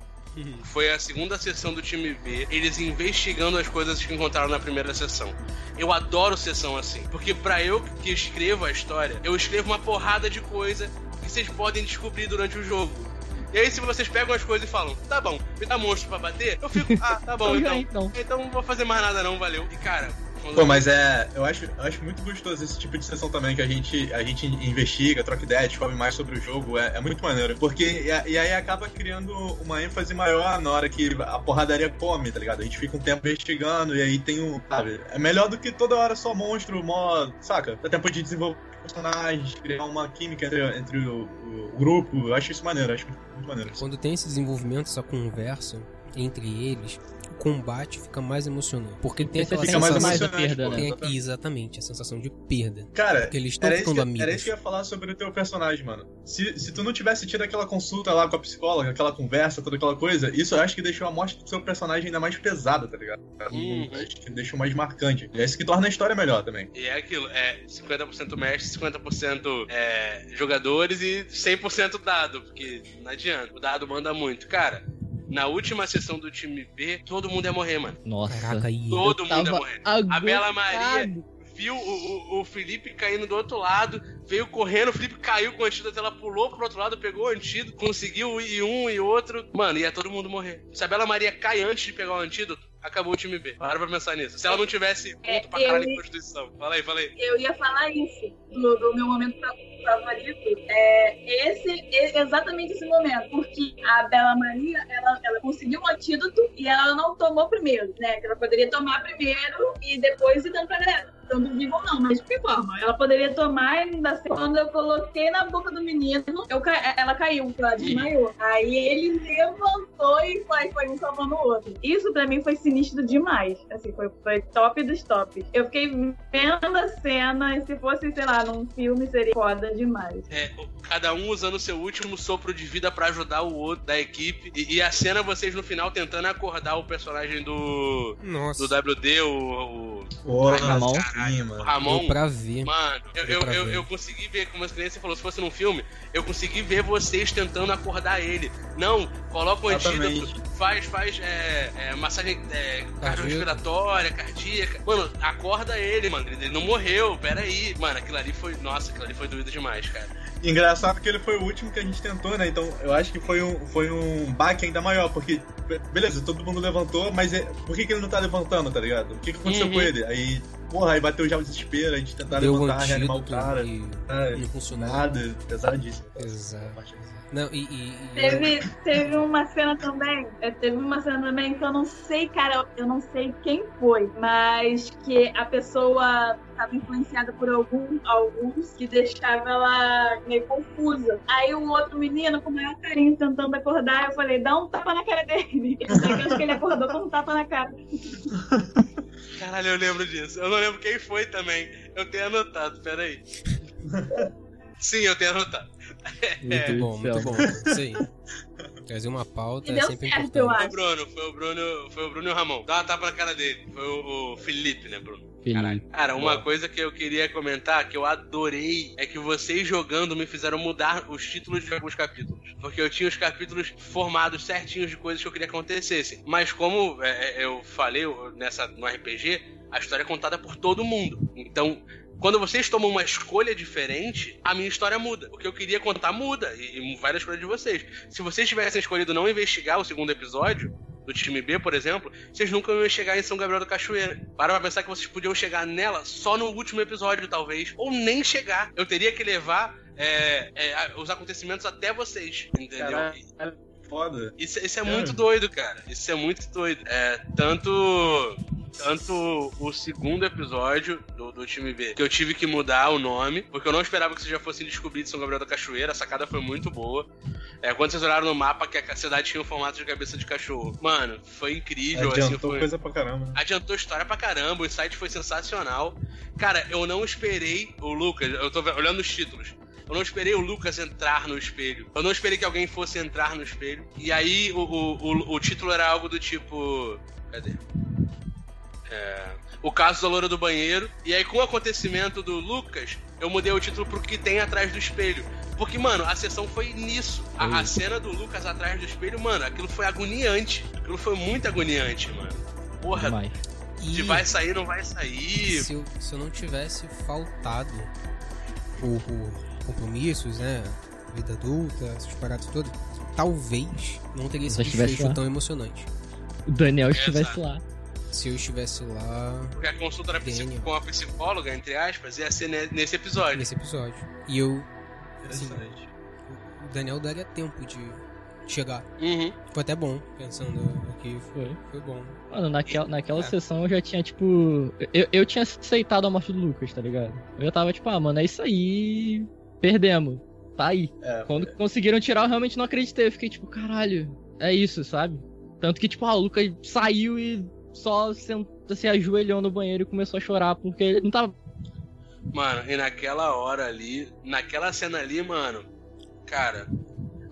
Foi a segunda sessão do time B, eles investigando as coisas que encontraram na primeira sessão. Eu adoro sessão assim, porque pra eu que escrevo a história, eu escrevo uma porrada de coisa que vocês podem descobrir durante o jogo. E aí, se vocês pegam as coisas e falam, tá bom, me dá monstro pra bater, eu fico, ah, tá bom, Então então. então. Então não vou fazer mais nada não, valeu. E cara, Pô, mas é. Eu acho, eu acho muito gostoso esse tipo de sessão também, que a gente, a gente investiga, troca ideia, descobre mais sobre o jogo. É, é muito maneiro. Porque. E, e aí acaba criando uma ênfase maior na hora que a porradaria come, tá ligado? A gente fica um tempo investigando e aí tem um. Sabe? É melhor do que toda hora só monstro, mó. Saca? Dá tempo de desenvolver personagens, criar uma química entre, entre o, o grupo. Eu acho isso maneiro, acho muito, maneiro. Quando tem esse desenvolvimento, essa conversa entre eles, combate fica mais emocionante. Porque tem Você aquela fica sensação. mais emocionante, perda, pô. né? tem aqui, exatamente, a sensação de perda. Cara, Porque eles estão Era isso, ficando que, amigos. era isso que eu ia falar sobre o teu personagem, mano. Se, se tu não tivesse tido aquela consulta lá com a psicóloga, aquela conversa, toda aquela coisa, isso eu acho que deixou a morte do seu personagem ainda mais pesada, tá ligado? Acho que deixou mais marcante. E é isso que torna a história melhor também. E é aquilo, é 50% mestre, 50% é, jogadores e 100% dado, porque não adianta, o dado manda muito. Cara, na última sessão do time B, todo mundo ia morrer, mano. Nossa. Caraca, aí. Todo mundo ia morrer. A Bela Maria viu o, o, o Felipe caindo do outro lado, veio correndo, o Felipe caiu com o antídoto, ela pulou pro outro lado, pegou o antídoto, conseguiu ir um e outro. Mano, ia todo mundo morrer. Se a Bela Maria cai antes de pegar o antídoto, acabou o time B. Para pra pensar nisso. Se ela não tivesse É, ponto pra caralho em Constituição. Fala aí, fala aí. Eu ia falar isso, do, do meu momento fa- favorito. É esse, e- exatamente esse momento. Porque a Bela Maria, ela, ela conseguiu um antídoto e ela não tomou primeiro, né? Que ela poderia tomar primeiro e depois ir dando pra galera. Estando vivo ou não, mas de que forma? Ela poderia tomar e ainda assim, quando eu coloquei na boca do menino, eu ca... ela caiu, ela desmaiou. Aí ele levantou e foi, foi um salvando o outro. Isso pra mim foi sinistro demais. Assim, foi, foi top dos tops. Eu fiquei vendo a cena e se fosse, sei lá, num filme seria foda demais. É, cada um usando seu último sopro de vida pra ajudar o outro da equipe. E, e a cena, vocês no final tentando acordar o personagem do. Nossa. Do WD, o. o Porra, Ramon. Ramon. Deu pra ver. Mano, eu, eu, pra eu, ver. eu consegui ver, como as crianças falou, se fosse num filme, eu consegui ver vocês tentando acordar ele. Não, coloca o antídoto, faz, faz é, é, massagem é, Cardíaca. cardiorrespiratória, cardíaca. Mano, acorda ele, mano. Ele não morreu, peraí. Mano, aquilo ali foi. Nossa, aquilo ali foi doido demais, cara. Engraçado que ele foi o último que a gente tentou, né? Então eu acho que foi um, foi um baque ainda maior, porque, be- beleza, todo mundo levantou, mas é- por que, que ele não tá levantando, tá ligado? O que, que aconteceu Uhum. com ele? Aí, porra, aí bateu já o desespero, a gente tentar Deu um levantar, reanimar o cara. e É, não funcionou. nada, pesadíssimo. Exato. Não, e. e- e- Teve, teve uma cena também, é, teve uma cena também que eu não sei, cara, eu não sei quem foi, mas que a pessoa estava influenciada por algum, alguns que deixava ela meio confusa. Aí o outro menino, com o maior carinho, tentando acordar, eu falei, dá um tapa na cara dele. Só que eu acho que ele acordou com um tapa na cara. Caralho, eu lembro disso. Eu não lembro quem foi também. Eu tenho anotado, peraí. Sim, eu tenho anotado. Muito Meu bom, muito do bom. Isso aí. Trazer uma pauta é sempre certo, importante. eu Foi o Bruno, foi o Bruno, foi o Bruno e o Ramon. Dá uma tapa na cara dele. Foi o, o Felipe, né, Bruno? Caralho. Cara, uma Boa. coisa que eu queria comentar, que eu adorei, é que vocês jogando me fizeram mudar os títulos de alguns capítulos. Porque eu tinha os capítulos formados certinhos de coisas que eu queria que acontecessem. Mas como é, é, eu falei nessa, no RPG, a história é contada por todo mundo. Então, quando vocês tomam uma escolha diferente, a minha história muda. O que eu queria contar muda. E, e vai da escolha de vocês. Se vocês tivessem escolhido não investigar o segundo episódio, do time B, por exemplo, vocês nunca iam chegar em São Gabriel da Cachoeira. Para pra pensar que vocês podiam chegar nela só no último episódio, talvez. Ou nem chegar. Eu teria que levar é, é, os acontecimentos até vocês, entendeu? Caralho, foda. Isso, isso é Cara. muito doido, cara. Isso é muito doido. É, tanto. Tanto o segundo episódio do, do time B, que eu tive que mudar o nome, porque eu não esperava que vocês já fossem descobrir de São Gabriel da Cachoeira, a sacada foi muito boa. É, quando vocês olharam no mapa que a cidade tinha um formato de cabeça de cachorro. Mano, foi incrível, assim, Adiantou foi... coisa pra caramba. Adiantou história pra caramba, o site foi sensacional. Cara, eu não esperei o Lucas, eu tô olhando os títulos. Eu não esperei o Lucas entrar no espelho. Eu não esperei que alguém fosse entrar no espelho. E aí o, o, o, o título era algo do tipo. Cadê? É, o caso da loura do banheiro. E aí, com o acontecimento do Lucas, eu mudei o título pro que tem atrás do espelho. Porque, mano, a sessão foi nisso. A, a cena do Lucas atrás do espelho, mano, aquilo foi agoniante. Aquilo foi muito agoniante, mano. Porra, Demais. se E vai sair, não vai sair. se eu, se eu não tivesse faltado por, por compromissos, né? Vida adulta, essas paradas todas, talvez não teria sido desfecho lá. tão emocionante. O Daniel Exato. estivesse lá. Se eu estivesse lá Porque a consulta psi- Daniel. com a psicóloga, entre aspas, ia ser ne- nesse episódio. nesse episódio. E eu, Interessante. o Daniel daria tempo de chegar. Uhum. Foi até bom, pensando aqui, foi, Foi. foi bom. Mano, naquela, naquela É. sessão eu já tinha, tipo. Eu, eu tinha aceitado a morte do Lucas, tá ligado? Eu já tava, tipo, ah, mano, é isso aí. Perdemos. Tá aí. É, Quando conseguiram tirar, eu realmente não acreditei. Eu fiquei, tipo, caralho, é isso, sabe? Tanto que, tipo, ah, o Lucas saiu e só senta, se ajoelhou no banheiro e começou a chorar porque ele não tava. Mano, e naquela hora ali, naquela cena ali, mano, cara,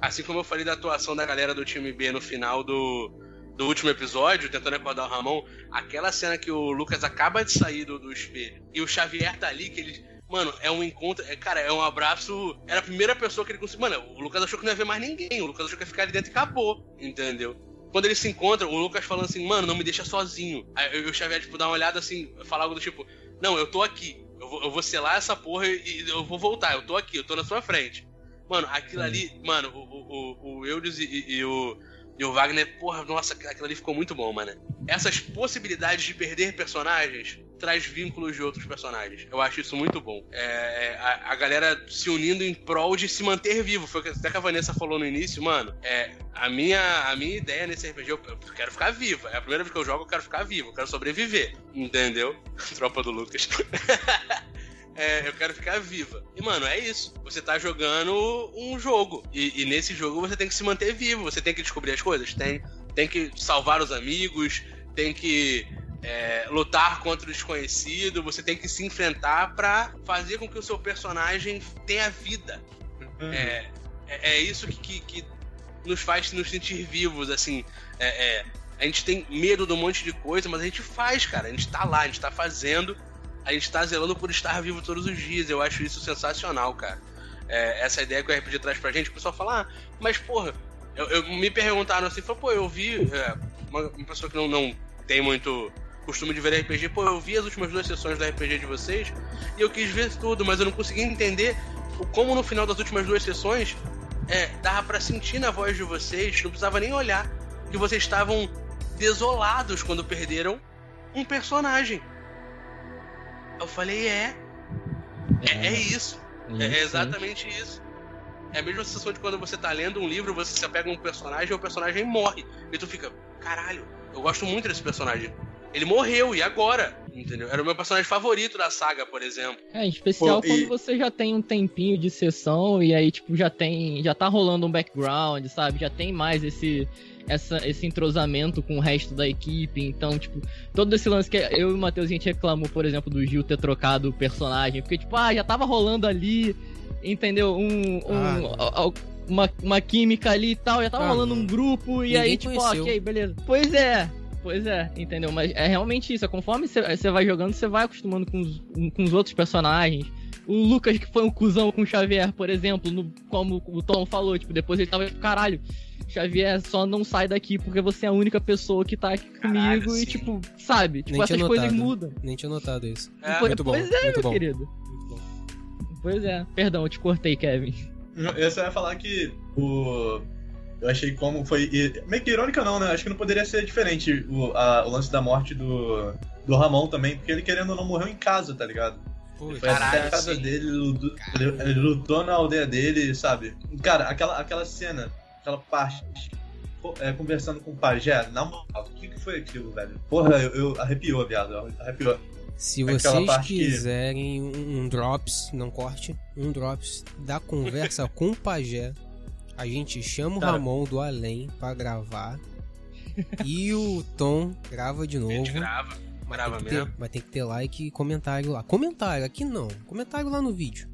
assim como eu falei da atuação da galera do time B no final do, do último episódio, tentando acordar o Ramon, aquela cena que o Lucas acaba de sair do, do espelho e o Xavier tá ali, que ele. Mano, é um encontro. É, cara, é um abraço. Era a primeira pessoa que ele conseguiu. Mano, o Lucas achou que não ia ver mais ninguém. O Lucas achou que ia ficar ali dentro e acabou. Entendeu? Quando eles se encontram, o Lucas falando assim, mano, não me deixa sozinho. Aí eu- o Xavier, tipo, dá uma olhada assim, falar algo do tipo, não, eu tô aqui. Eu vou, eu vou selar essa porra e e eu vou voltar. Eu tô aqui, eu tô na sua frente. Mano, aquilo ali, mano, o, o, o, o Eudes e, e- e o, e o Wagner, porra, nossa, aquilo ali ficou muito bom, mano. Essas possibilidades de perder personagens traz vínculos de outros personagens. Eu acho isso muito bom. É, a, a, galera se unindo em prol de se manter vivo. Foi até que a Vanessa falou no início, mano. É, a, minha, a minha ideia nesse RPG, eu, eu quero ficar viva. É a primeira vez que eu jogo, eu quero ficar vivo, eu quero sobreviver. Entendeu? Tropa do Lucas. É, eu quero ficar viva. E, mano, é isso. Você tá jogando um jogo. E, e, nesse jogo você tem que se manter vivo. Você tem que descobrir as coisas. Tem, tem que salvar os amigos. Tem que é, lutar contra o desconhecido, você tem que se enfrentar para fazer com que o seu personagem tenha vida. Uhum. É, é, é, isso que, que, que, nos faz nos sentir vivos, assim. É, é, a gente tem medo de um monte de coisa, mas a gente faz, cara. A gente tá lá, a gente tá fazendo, a gente tá zelando por estar vivo todos os dias. Eu acho isso sensacional, cara. É, essa ideia que o RPG traz pra gente, o pessoal fala, ah, mas porra, eu, eu me perguntaram assim, falou, pô, eu vi uma, uma, pessoa que não, não tem muito costume de ver RPG, pô, eu vi as últimas duas sessões do RPG de vocês e eu quis ver tudo, mas eu não consegui entender como no final das últimas duas sessões é, dava para sentir na voz de vocês, não precisava nem olhar, que vocês estavam desolados quando perderam um personagem. Eu falei, é. É, é isso. É, é exatamente isso. É a mesma sensação de quando você tá lendo um livro, você se apega a um personagem e o personagem morre. E tu fica, caralho, eu gosto muito desse personagem. Ele morreu, e agora? Entendeu? Era o meu personagem favorito da saga, por exemplo. É, em especial Pô, quando e... você já tem um tempinho de sessão e aí, tipo, já tem. Já tá rolando um background, sabe? Já tem mais esse. Essa, esse entrosamento com o resto da equipe. Então, tipo, todo esse lance que eu e o Matheus a gente reclamou, por exemplo, do Gil ter trocado o personagem. Porque, tipo, ah, já tava rolando ali, entendeu? Um. um ah, uma, uma química ali e tal, já tava ah, rolando um grupo, e aí, tipo, conheceu. ok, beleza. Pois é, Pois é, entendeu? Mas é realmente isso. É conforme você vai jogando, você vai acostumando com os, com os outros personagens. O Lucas, que foi um cuzão com o Xavier, por exemplo, no, como o Tom falou, tipo, depois ele tava tipo, caralho, Xavier, só não sai daqui porque você é a única pessoa que tá aqui caralho, comigo sim. e, tipo, sabe? Tipo, Nem essas coisas mudam. Nem tinha notado isso. É. Muito bom. Pois é, muito meu bom. querido. Muito bom. Pois é. Perdão, eu te cortei, Kevin. Eu só ia falar que o eu achei como foi. Meio que irônica não, né? Acho que não poderia ser diferente o, a, o lance da morte do, do Ramon também, porque ele querendo ou não morreu em casa, tá ligado? Pô, foi caralho, até a casa sim. dele, ele lutou, ele lutou, na aldeia dele, sabe? Cara, aquela, aquela cena, aquela parte, é, conversando com o pajé, na moral, o que, que foi aquilo, velho? Porra, eu, eu arrepiou, viado, arrepiou. Se vocês quiserem que... um, um drops, não corte, um drops da conversa com o pajé a gente chama o tá. Ramon do além pra gravar. e o Tom grava de novo. A gente grava. Mas grava tem, mesmo. Ter, mas tem que ter like e comentário lá. Comentário, aqui não. Comentário lá no vídeo.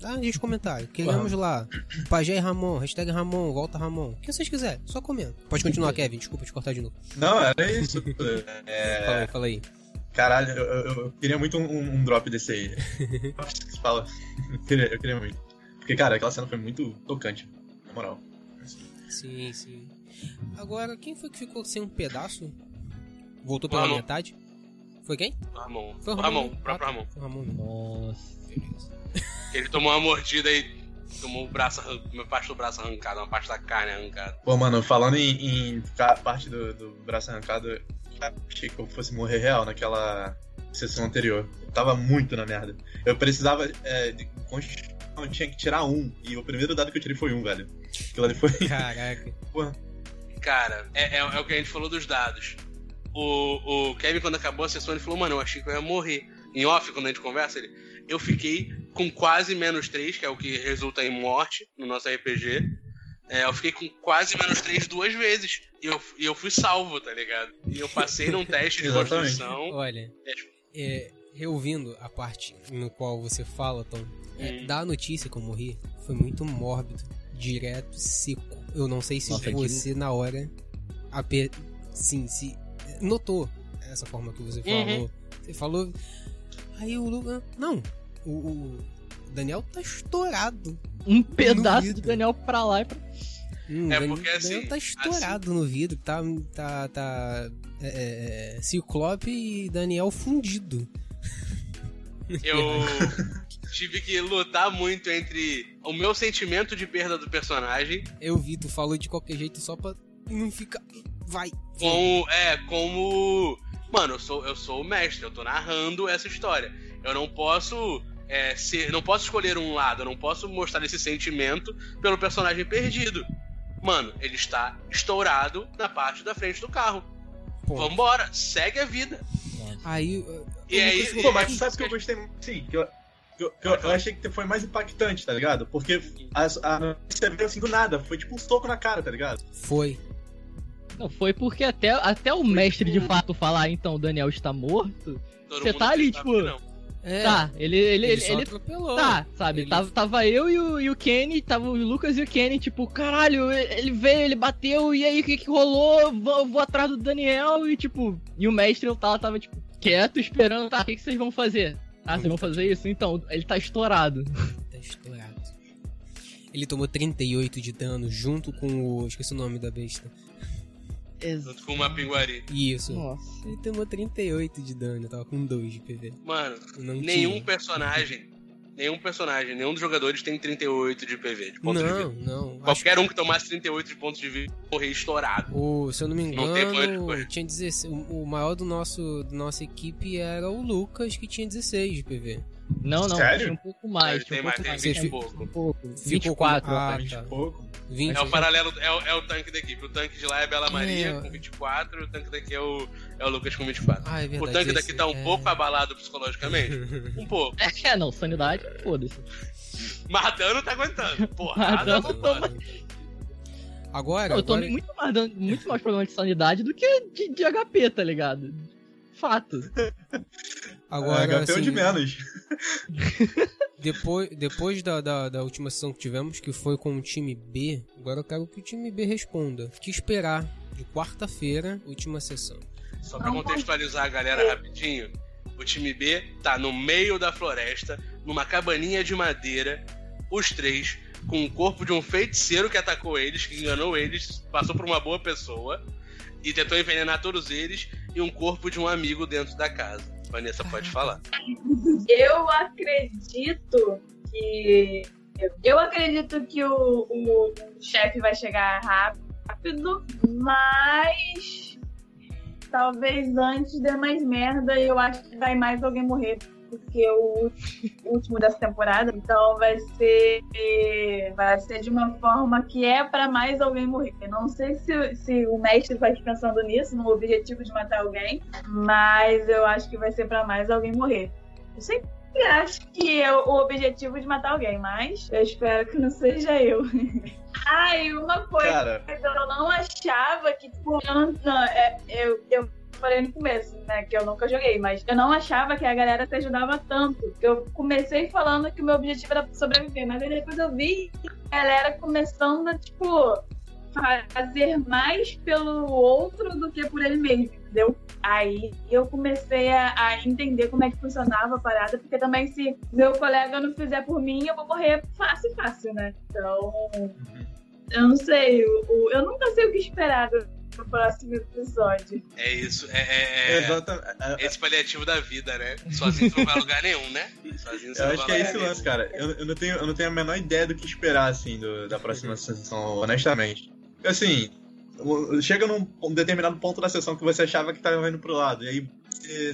Tá? Deixa comentário. Queremos uhum. lá. Pajé Ramon, hashtag Ramon, volta Ramon. O que vocês quiserem, só comenta. Pode continuar, Kevin. Desculpa te cortar de novo. Não, era isso. É... Fala aí, fala aí. Caralho, eu, eu, eu queria muito um, um, drop desse aí. Fala. Eu queria, eu queria muito. Porque, cara, aquela cena foi muito tocante moral. Sim, sim. Agora, quem foi que ficou sem um pedaço? Voltou pela Ramon. metade? Foi quem? Ramon. Foi o Ramon, Ramon o próprio Ramon. Ramon. Nossa. Ele tomou uma mordida e tomou o braço, uma parte do braço arrancado, uma parte da carne arrancada. Pô, mano, falando em, em parte do, do, braço arrancado, achei que eu fosse morrer real naquela sessão anterior. Eu tava muito na merda. Eu precisava é, de eu tinha que tirar um. E o primeiro dado que eu tirei foi um, velho. Aquilo ali foi. Caraca. Porra. Cara, é, é, é, o que a gente falou dos dados. O, o Kevin, quando acabou a sessão, ele falou, mano, eu achei que eu ia morrer. Em off, quando a gente conversa, ele. Eu fiquei com quase menos 3, que é o que resulta em morte no nosso RPG. É, eu fiquei com quase menos 3 duas vezes. E eu, e eu fui salvo, tá ligado? E eu passei num teste de construção. Olha, é, tipo... é, reouvindo a parte no qual você fala, Tom, é, da notícia que eu morri foi muito mórbido, direto, seco. Eu não sei se Nossa, você que... na hora ape... sim, se notou essa forma que você uhum. falou. Você falou. Aí o Lucas. Não, o, o, Daniel tá estourado. Um pedaço de Daniel pra lá e pra. Hum, é porque Daniel assim. Daniel tá estourado assim... no vidro, tá. tá, tá é, é, Ciclope e Daniel fundido. Eu tive que lutar muito entre o meu sentimento de perda do personagem. Eu vi, tu falou de qualquer jeito só pra não ficar. Vai! Com, é, como. Mano, eu sou, eu sou o mestre, eu tô narrando essa história. Eu não posso. É, ser, não posso escolher um lado, eu não posso mostrar esse sentimento pelo personagem perdido. Mano, ele está estourado na parte da frente do carro. Pô. Vambora, segue a vida. Aí. E aí- Pô, mas que- sabe o que eu gostei muito? Sim, que eu, que eu, que eu- eu achei que foi mais impactante, tá ligado? Porque a, a notícia veio assim do nada, foi tipo um soco na cara, tá ligado? Foi. Não, foi porque até, até o mestre de fato falar, então, o Daniel está morto. Todo Você tá ali, tipo. É. Tá, ele. Ele, Ele, ele, só ele- atropelou. Tá, sabe? Ele- Tava, tava eu e o, e o Kenny, tava o Lucas e o Kenny, tipo, caralho, ele veio, ele bateu, e aí o que que rolou? Vou, vou atrás do Daniel e tipo, e o mestre eu tava, tava tipo, quieto, esperando, tá, o que, que vocês vão fazer? Ah, vocês vão fazer isso? Então, ele tá estourado. Tá estourado. Ele tomou 38 de dano junto com o. Esqueci o nome da besta. Junto com uma pinguari. Isso. Nossa. Ele tomou 38 de dano, eu tava com 2 de PV. Mano, Não nenhum tinha. personagem. Nenhum personagem, nenhum dos jogadores tem 38 de PV, de ponto de Não, vida. não. Acho Qualquer um que tomasse 38 de pontos de vida morrer estourado. O, se eu não me Não tem engano, tinha 16. O, o maior do nosso, da nossa equipe era o Lucas, que tinha 16 de PV. Não, não, Sério? tinha um pouco mais. Tem um mais, tem mais. 20 Você e pouco. Um pouco. Ficou 24, com- ah, rapaz. tá. Pouco. 20. É o paralelo, é o, é o tanque da equipe. O tanque de lá é Bela Maria É. com 24, o tanque daqui é o, é o Lucas com 24. Ah, é o verdade. tanque daqui tá um é. pouco abalado psicologicamente. Um pouco. É, não, sanidade, foda-se. Mas dano tá aguentando. Porra, dano vambora. Agora, Eu tô agora muito mais, dando, muito mais problema de sanidade do que de, de HP, tá ligado? Fato. agora HP é o de assim, menos. depois, depois da, da, da última sessão que tivemos, que foi com o time B, agora eu quero que o time B responda. O que esperar de quarta-feira, última sessão? Só pra contextualizar a galera rapidinho, o time B tá no meio da floresta, numa cabaninha de madeira, os três, com o corpo de um feiticeiro que atacou eles, que enganou eles, passou por uma boa pessoa e tentou envenenar todos eles, e um corpo de um amigo dentro da casa. Vanessa pode falar. Eu acredito que. Eu acredito que o, o chefe vai chegar rápido, mas. Talvez antes dê mais merda e eu acho que vai mais alguém morrer. Porque o último dessa temporada, então vai ser. Vai ser de uma forma que é pra mais alguém morrer. Eu não sei se, se o mestre vai pensando nisso, no objetivo de matar alguém, mas eu acho que vai ser pra mais alguém morrer. Eu sempre acho que é o objetivo de matar alguém, mas eu espero que não seja eu. ah, e uma coisa Cara, que eu não achava que, tipo, eu, não, não, é, eu, eu falei no começo, né, que eu nunca joguei, mas eu não achava que a galera se ajudava tanto. Eu comecei falando que o meu objetivo era sobreviver, mas aí depois eu vi a galera começando a, tipo, fazer mais pelo outro do que por ele mesmo, entendeu? Aí eu comecei a, a entender como é que funcionava a parada, porque também se meu colega não fizer por mim, eu vou morrer fácil, fácil, né? Então, eu não sei, o- eu nunca sei o que esperar do próximo episódio. É isso, é, é- é exatamente. esse paliativo da vida, né? Sozinho você não vai a lugar nenhum, né? Sozinho você Eu não acho vai que é esse lugar lance, cara. Eu, eu não tenho, eu não tenho a menor ideia do que esperar, assim, do- da próxima sessão, honestamente. Assim, chega num um determinado ponto da sessão que você achava que tava indo pro lado, e aí,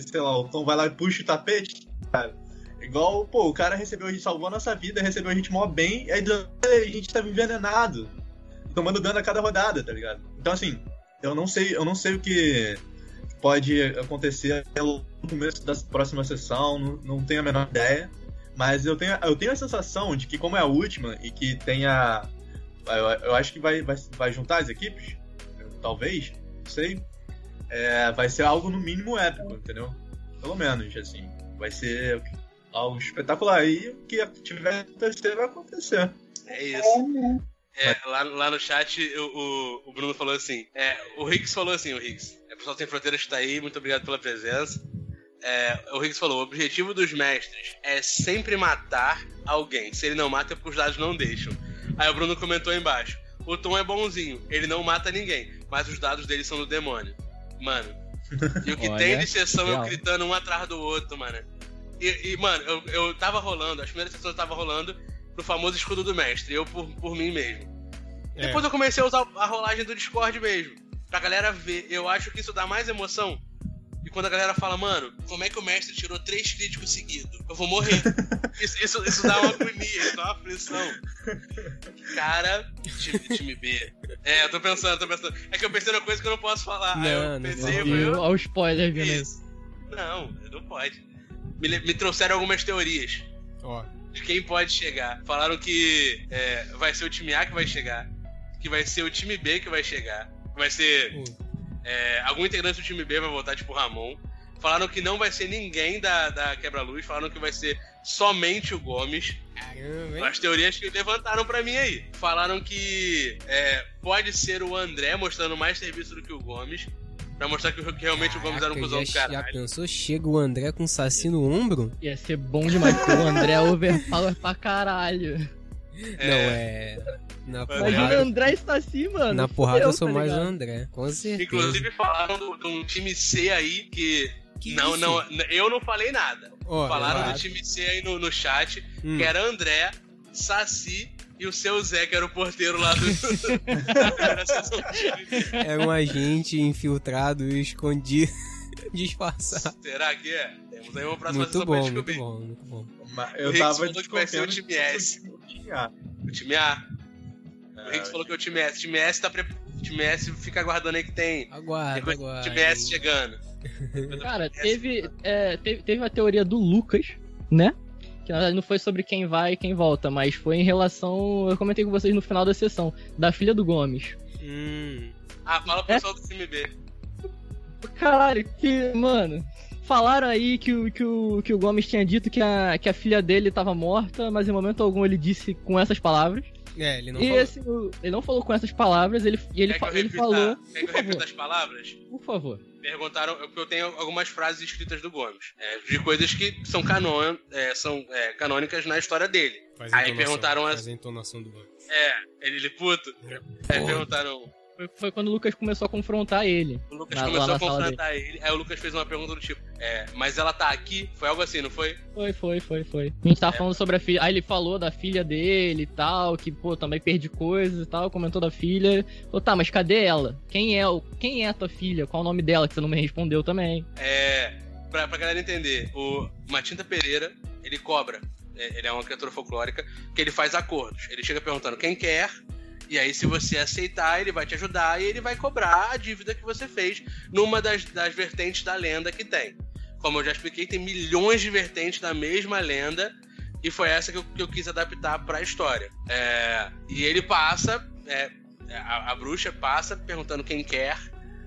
sei lá, o Tom vai lá e puxa o tapete, cara. Igual, pô, o cara recebeu, a gente salvou a nossa vida, recebeu a gente mó bem, e aí a gente tava envenenado, tomando dano a cada rodada, tá ligado? Então, assim, eu não sei, eu não sei o que pode acontecer no começo da próxima sessão, não, não tenho a menor ideia. Mas eu tenho, eu tenho a sensação de que, como é a última e que tem a. Eu, eu acho que vai, vai, vai juntar as equipes, talvez, não sei. É, vai ser algo no mínimo épico, entendeu? Pelo menos, assim. Vai ser algo espetacular. E o que tiver acontecer, vai acontecer. É isso. É, lá, lá no chat o, o, o Bruno falou assim: é, o Riggs falou assim, o Riggs. É, o pessoal tem fronteiras está aí, muito obrigado pela presença. É, o Riggs falou: o objetivo dos mestres é sempre matar alguém. Se ele não mata, é porque os dados não deixam. Aí o Bruno comentou embaixo: o Tom é bonzinho, ele não mata ninguém, mas os dados dele são do demônio. Mano, e o que Olha, tem de sessão eu real. gritando um atrás do outro, mano. E, e, mano, eu, eu tava rolando, as primeiras sessões eu tava rolando pro famoso escudo do mestre, eu por, por mim mesmo. É. Depois eu comecei a usar a rolagem do Discord mesmo. Pra galera ver. Eu acho que isso dá mais emoção. E quando a galera fala, mano, como é que o mestre tirou três críticos seguidos? Eu vou morrer. isso, isso, isso dá uma agonia, isso dá uma aflição. Cara, time, time B. É, eu tô pensando, tô pensando. É que eu pensei numa coisa que eu não posso falar. Não, eu não pensei, pode. eu Olha o spoiler, isso. Não, não pode. Me, me trouxeram algumas teorias Ó, de quem pode chegar. Falaram que é, vai ser o time A que vai chegar, que vai ser o time B que vai chegar, vai ser é, algum integrante do time B vai voltar, tipo o Ramon. Falaram que não vai ser ninguém da, da Quebra-Luz, falaram que vai ser somente o Gomes. caramba? As teorias que levantaram pra mim aí. Falaram que é, pode ser o André mostrando mais serviço do que o Gomes. Pra mostrar que, que realmente o Gomes era um Caraca, cuzão do já, já caralho. pensou? Chega o André com o saci no ombro? Ia ser bom demais, porque o André é overpower pra caralho. Não, é. Na Mas Imagina o porrada, André está assim, mano. na porrada eu sou tá mais o? André, com certeza. Inclusive falaram do- de um time C aí que. Que não, isso? não, eu não falei nada. Ó, Falaram exato. do time C aí no, no chat, Hum. que era André, Saci e o seu Zé, que era o porteiro lá do. Era um agente infiltrado e escondido, disfarçado. Será que é? Temos aí uma próxima Muito sessão pra bom, muito descobrir. bom, muito bom. O Eu Rex tava falou que vai ser o time S. o time A. O. O É, Rex falou que é o time S. O time S tá pre... O time S fica aguardando aí que tem. Tem Aguarda, aguarda. time S chegando. Cara, teve, é, teve, teve a teoria do Lucas, né? Que na verdade não foi sobre quem vai e quem volta, mas foi em relação. Eu comentei com vocês no final da sessão, da filha do Gomes. Hum, Ah, fala É? pro pessoal do time B. Caralho, que. Mano. Falaram aí que o, que o, que o Gomes tinha dito que a, que a filha dele tava morta, mas em momento algum ele disse com essas palavras. é, ele não e falou. esse, ele não falou com essas palavras, ele, e ele, Quer que fa- eu ele falou. Quer que eu repita as palavras? por favor. Perguntaram, porque eu tenho algumas frases escritas do Gomes. é, de coisas que são, canon, é, são é, canônicas na história dele. Faz Aí perguntaram faz as- a entonação do Gomes. É, ele, ele puto. Aí perguntaram. Foi, foi quando o Lucas começou a confrontar ele. O Lucas Na- começou a confrontar ele. Aí o Lucas fez uma pergunta do tipo: É, mas ela tá aqui? Foi algo assim, não foi? Foi, foi, foi, foi. A gente tava É. falando sobre a filha. Aí ele falou da filha dele e tal, que, pô, também perdi coisas e tal, comentou da filha. Falou, tá, mas cadê ela? Quem é, o, quem é a tua filha? Qual o nome dela? Que você não me respondeu também. É. Pra, pra galera entender, o Matinta Pereira, ele cobra. é, Ele é uma criatura folclórica que ele faz acordos. Ele chega perguntando quem quer. E aí, se você aceitar, ele vai te ajudar e ele vai cobrar a dívida que você fez numa das, das vertentes da lenda que tem. Como eu já expliquei, tem milhões de vertentes da mesma lenda. E foi essa que eu, que eu quis adaptar pra história. É, e ele passa, é, a, a bruxa passa perguntando quem quer,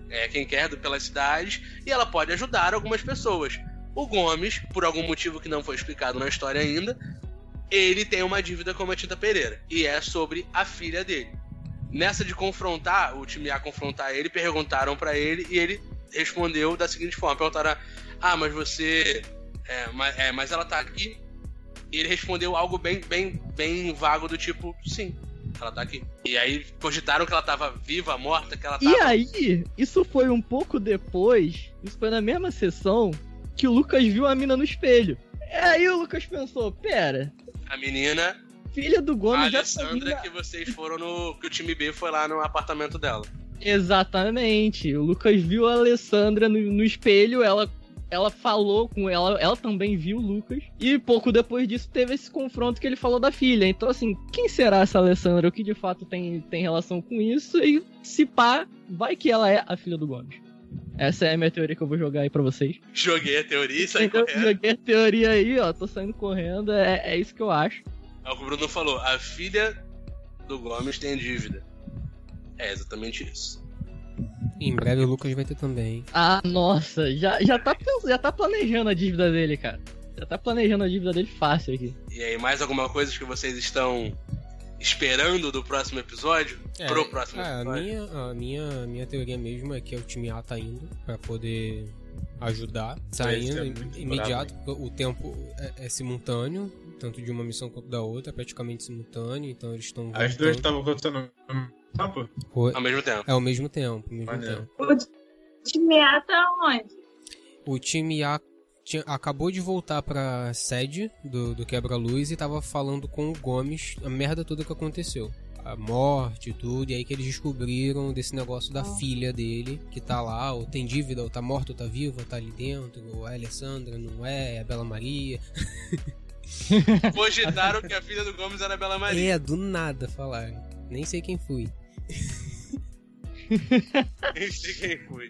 é, quem quer pelas cidades, e ela pode ajudar algumas pessoas. O Gomes, por algum motivo que não foi explicado na história ainda, ele tem uma dívida com a Matilda Pereira. E é sobre a filha dele. Nessa de confrontar, o time A confrontar ele, perguntaram pra ele e ele respondeu da seguinte forma: perguntaram, ah, mas você. É, mas, é, mas ela tá aqui? E ele respondeu algo bem, bem, bem vago do tipo, sim, ela tá aqui. E aí cogitaram que ela tava viva, morta, que ela tava. E aí, isso foi um pouco depois, isso foi na mesma sessão, que o Lucas viu a mina no espelho. E aí o Lucas pensou, pera, A menina, filha do a Gomes já Alessandra, que vocês foram no. que o time B foi lá no apartamento dela. Exatamente. O Lucas viu a Alessandra no, no espelho, ela, ela falou com ela, ela também viu o Lucas. E pouco depois disso teve esse confronto que ele falou da filha. Então, assim, quem será essa Alessandra? O que de fato tem, tem relação com isso? E se pá, vai que ela é a filha do Gomes. Essa é a minha teoria que eu vou jogar aí pra vocês. Joguei a teoria e saí Então, correndo. joguei a teoria aí, ó. Tô saindo correndo. É, é isso que eu acho. É o que o Bruno falou. A filha do Gomes tem dívida. É exatamente isso. Em breve o Lucas vai ter também. Ah, nossa, já, já, tá, já tá planejando a dívida dele, cara. Já tá planejando a dívida dele fácil aqui. E aí, mais alguma coisa que vocês estão esperando do próximo episódio? Pro próximo é, a episódio. minha, a minha, minha teoria mesmo é que o time A tá indo pra poder ajudar. Saindo é im- muito imediato, porque o tempo é, é simultâneo, tanto de uma missão quanto da outra, é praticamente simultâneo, então eles estão As duas estavam acontecendo no mesmo tempo? Ao mesmo tempo. É ao mesmo tempo, ao mesmo tempo. O time A tá onde? O time A tinha- acabou de voltar pra sede do, do Quebra-Luz e tava falando com o Gomes a merda toda que aconteceu. a morte e tudo, e aí que eles descobriram desse negócio da filha dele, que tá lá, ou tem dívida, ou tá morta, ou tá viva, tá ali dentro, ou é a Alessandra, não é, é a Bela Maria. Cogitaram que a filha do Gomes era a Bela Maria. É, do nada falaram. Nem sei quem fui. Nem sei quem foi.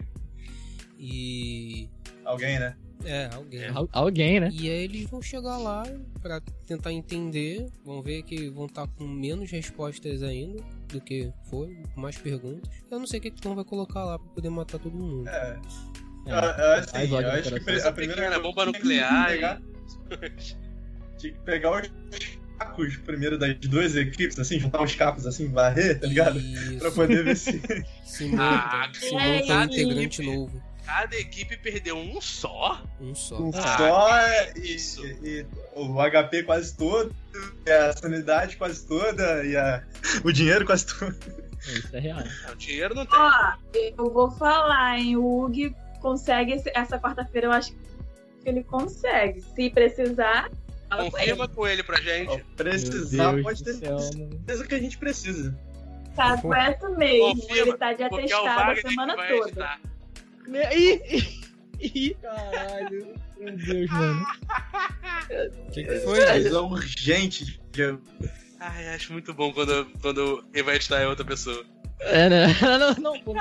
E. Alguém, né? É, alguém. Al- alguém, né? E aí eles vão chegar lá pra tentar entender. Vão ver que vão estar com menos respostas ainda do que foi, com mais perguntas. Eu não sei o que que Tom vai colocar lá pra poder matar todo mundo. É. É, Eu- eu, assim, eu acho que a primeira coisa bomba que nuclear pegar- Tinha que pegar os cacos primeiro das duas equipes, assim, juntar os cacos assim, varrer, tá ligado? Pra Isso. poder ver se. Se monta, Ah, se que monta um isso. integrante novo. Cada equipe perdeu um só. Um só. Um Ah, só que e, isso. e o HP quase todo, e a sanidade quase toda, e a, o dinheiro quase todo. Isso é real. Não, dinheiro não tem. Ó, eu vvou falar, hein? O Hugo consegue essa quarta-feira, eu acho que ele consegue. Se precisar, fala com ele. Confirma com ele pra gente. Precisar, Meu pode ter certeza que a gente precisa. Tá certo mesmo. Confirma, ele tá de é o atestado a semana vai toda. editar. Ih, ih, caralho. Meu Deus, mano. O que, que foi? É urgente. Ai, acho muito bom quando, quando quem vai editar é outra pessoa. É, né? Não, não, pô.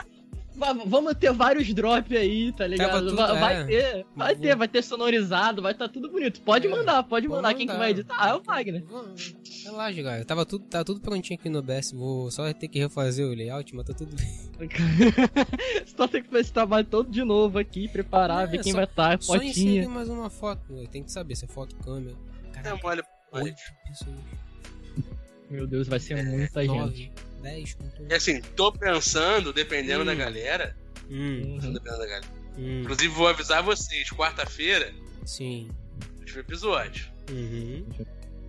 Va- Vamos ter vários drops aí, tá ligado? tudo- Va- vai é. ter, vai ter, vai ter sonorizado, vai estar tudo bonito. Pode É. mandar, pode Vou mandar. Quem que mandar. vai editar? Ah, é o Wagner. Relaxa, galera. Tava tudo, tá tudo prontinho aqui no OBS. Vou só ter que refazer o layout, mas tá tudo bem. Só tem que fazer esse trabalho todo de novo aqui, preparar, É, ver quem só- vai estar, Só inserir fotinha. mais uma foto. Tem que saber se é foto, câmera. É Caraca, mole. oito pessoas. Meu Deus, vai ser muita gente. Nove, dez com tudo. E assim, tô pensando, dependendo Hum. da galera. Hum, Uhum. Dependendo da galera. hum, Inclusive, vou avisar vocês, quarta-feira, sim. último episódio. Uhum.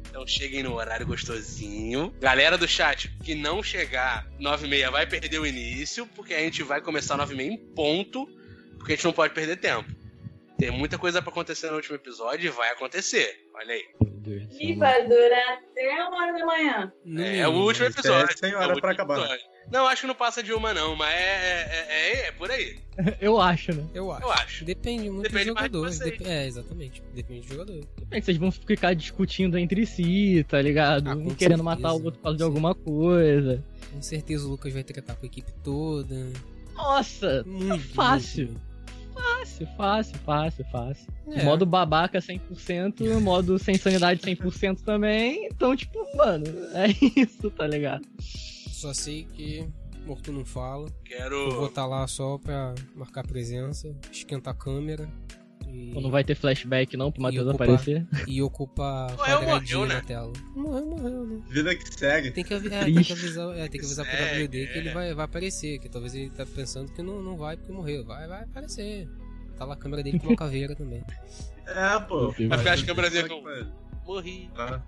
Então cheguem no horário gostosinho. Galera do chat, que não chegar 9 e meia vai perder o início, porque a gente vai começar 9 e meia em ponto, porque a gente não pode perder tempo. Tem muita coisa pra acontecer no último episódio e vai acontecer. Olha aí. Do E vai durar até uma hora da manhã. No é o último é episódio. é o hora último pra acabar. episódio. Não, acho que não passa de uma, não, mas é, é, é, é por aí. Eu acho, né? Eu acho. Eu acho. Depende muito Depende dos mais de. Dep- É, exatamente. Depende do jogador. É que vocês vão ficar discutindo entre si, tá ligado? Ah, um com querendo certeza. matar o outro por causa de alguma coisa. Com certeza o Lucas vai tretar com a equipe toda. Nossa, Muito. fácil. muito, fácil, fácil, fácil, fácil. É. Modo babaca 100%, modo sem sanidade 100% também. Então, tipo, mano, é isso, tá ligado? Só sei que Morto não fala. Eu Quero. vou estar lá só pra marcar presença, esquentar a câmera e, Não vai ter flashback não pro Matheus aparecer. e ocupar Morreu, morreu, né? na tela. Morreu, morreu, né? Vida que segue. Tem que, avi- é, tem que avisar, é, tem que avisar pro Segue, WD que ele é. vai, vai aparecer, que talvez ele tá pensando que não, não vai porque morreu. Vai, vai aparecer. Tá lá a câmera dele com uma caveira também. É, pô. Vai ficar as câmeras aí com-. Morri. Ah,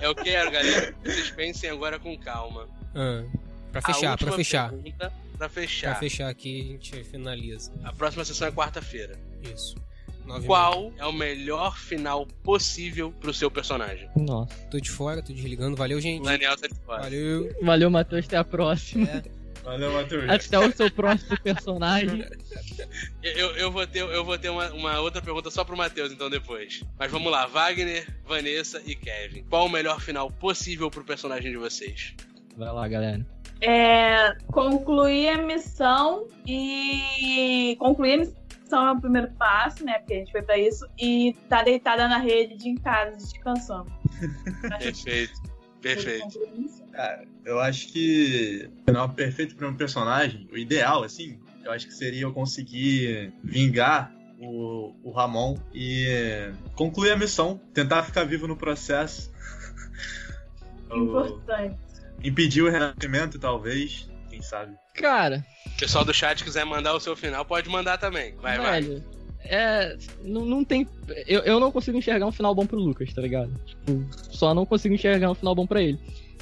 Eu quero, galera, que vocês pensem agora com calma. Ah, pra fechar, pra fechar. pergunta, Pra fechar. Pra fechar aqui, a gente finaliza. A próxima sessão é quarta-feira. Isso. Qual é o melhor final possível pro seu personagem? Nossa. Tô de fora, tô desligando. Valeu, gente. O Daniel tá de fora. Valeu. Valeu, Matheus, até a próxima. É. Valeu, Matheus. Até o seu próximo personagem. Eu, eu vou ter, eu vou ter uma, uma outra pergunta só pro Matheus, então, depois. Mas vamos lá, Wagner, Vanessa e Kevin. Qual o melhor final possível pro personagem de vocês? Vai lá, galera. É, concluir a missão e concluir a missão é o primeiro passo, né? Porque a gente foi pra isso e tá deitada na rede em casa descansando. Perfeito. Perfeito. Eu acho que o final perfeito para um personagem, o ideal, assim, eu acho que seria eu conseguir vingar o, o Ramon e concluir a missão, tentar ficar vivo no processo. Importante. impedir o renascimento, talvez, quem sabe. Cara, O pessoal do chat quiser mandar o seu final, pode mandar também. Vai, vai. velho, é. Não, não tem. Eu, eu não consigo enxergar um final bom pro Lucas, tá ligado? Tipo, só não consigo enxergar um final bom pra ele.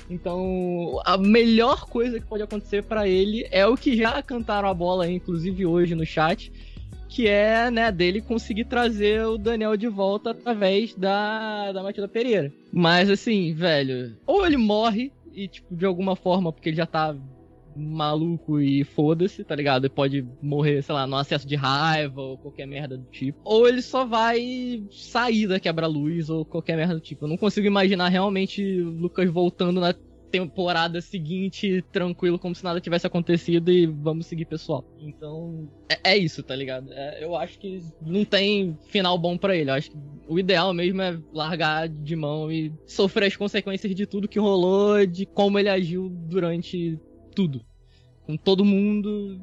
Então, a melhor coisa que pode acontecer pra ele é o que já cantaram a bola aí, inclusive hoje no chat, que é, né, dele conseguir trazer o Daniel de volta através da, da Matilda Pereira. Mas, assim, velho, ou ele morre e, tipo, de alguma forma, porque ele já tá maluco e foda-se, tá ligado? Ele pode morrer, sei lá, no acesso de raiva ou qualquer merda do tipo. Ou ele só vai sair da quebra-luz ou qualquer merda do tipo. Eu não consigo imaginar realmente o Lucas voltando na temporada seguinte tranquilo, como se nada tivesse acontecido e vamos seguir pessoal. Então, é, é isso, tá ligado? É, eu acho que não tem final bom para ele. Eu acho que o ideal mesmo é largar de mão e sofrer as consequências de tudo que rolou, de como ele agiu durante tudo. Com todo mundo.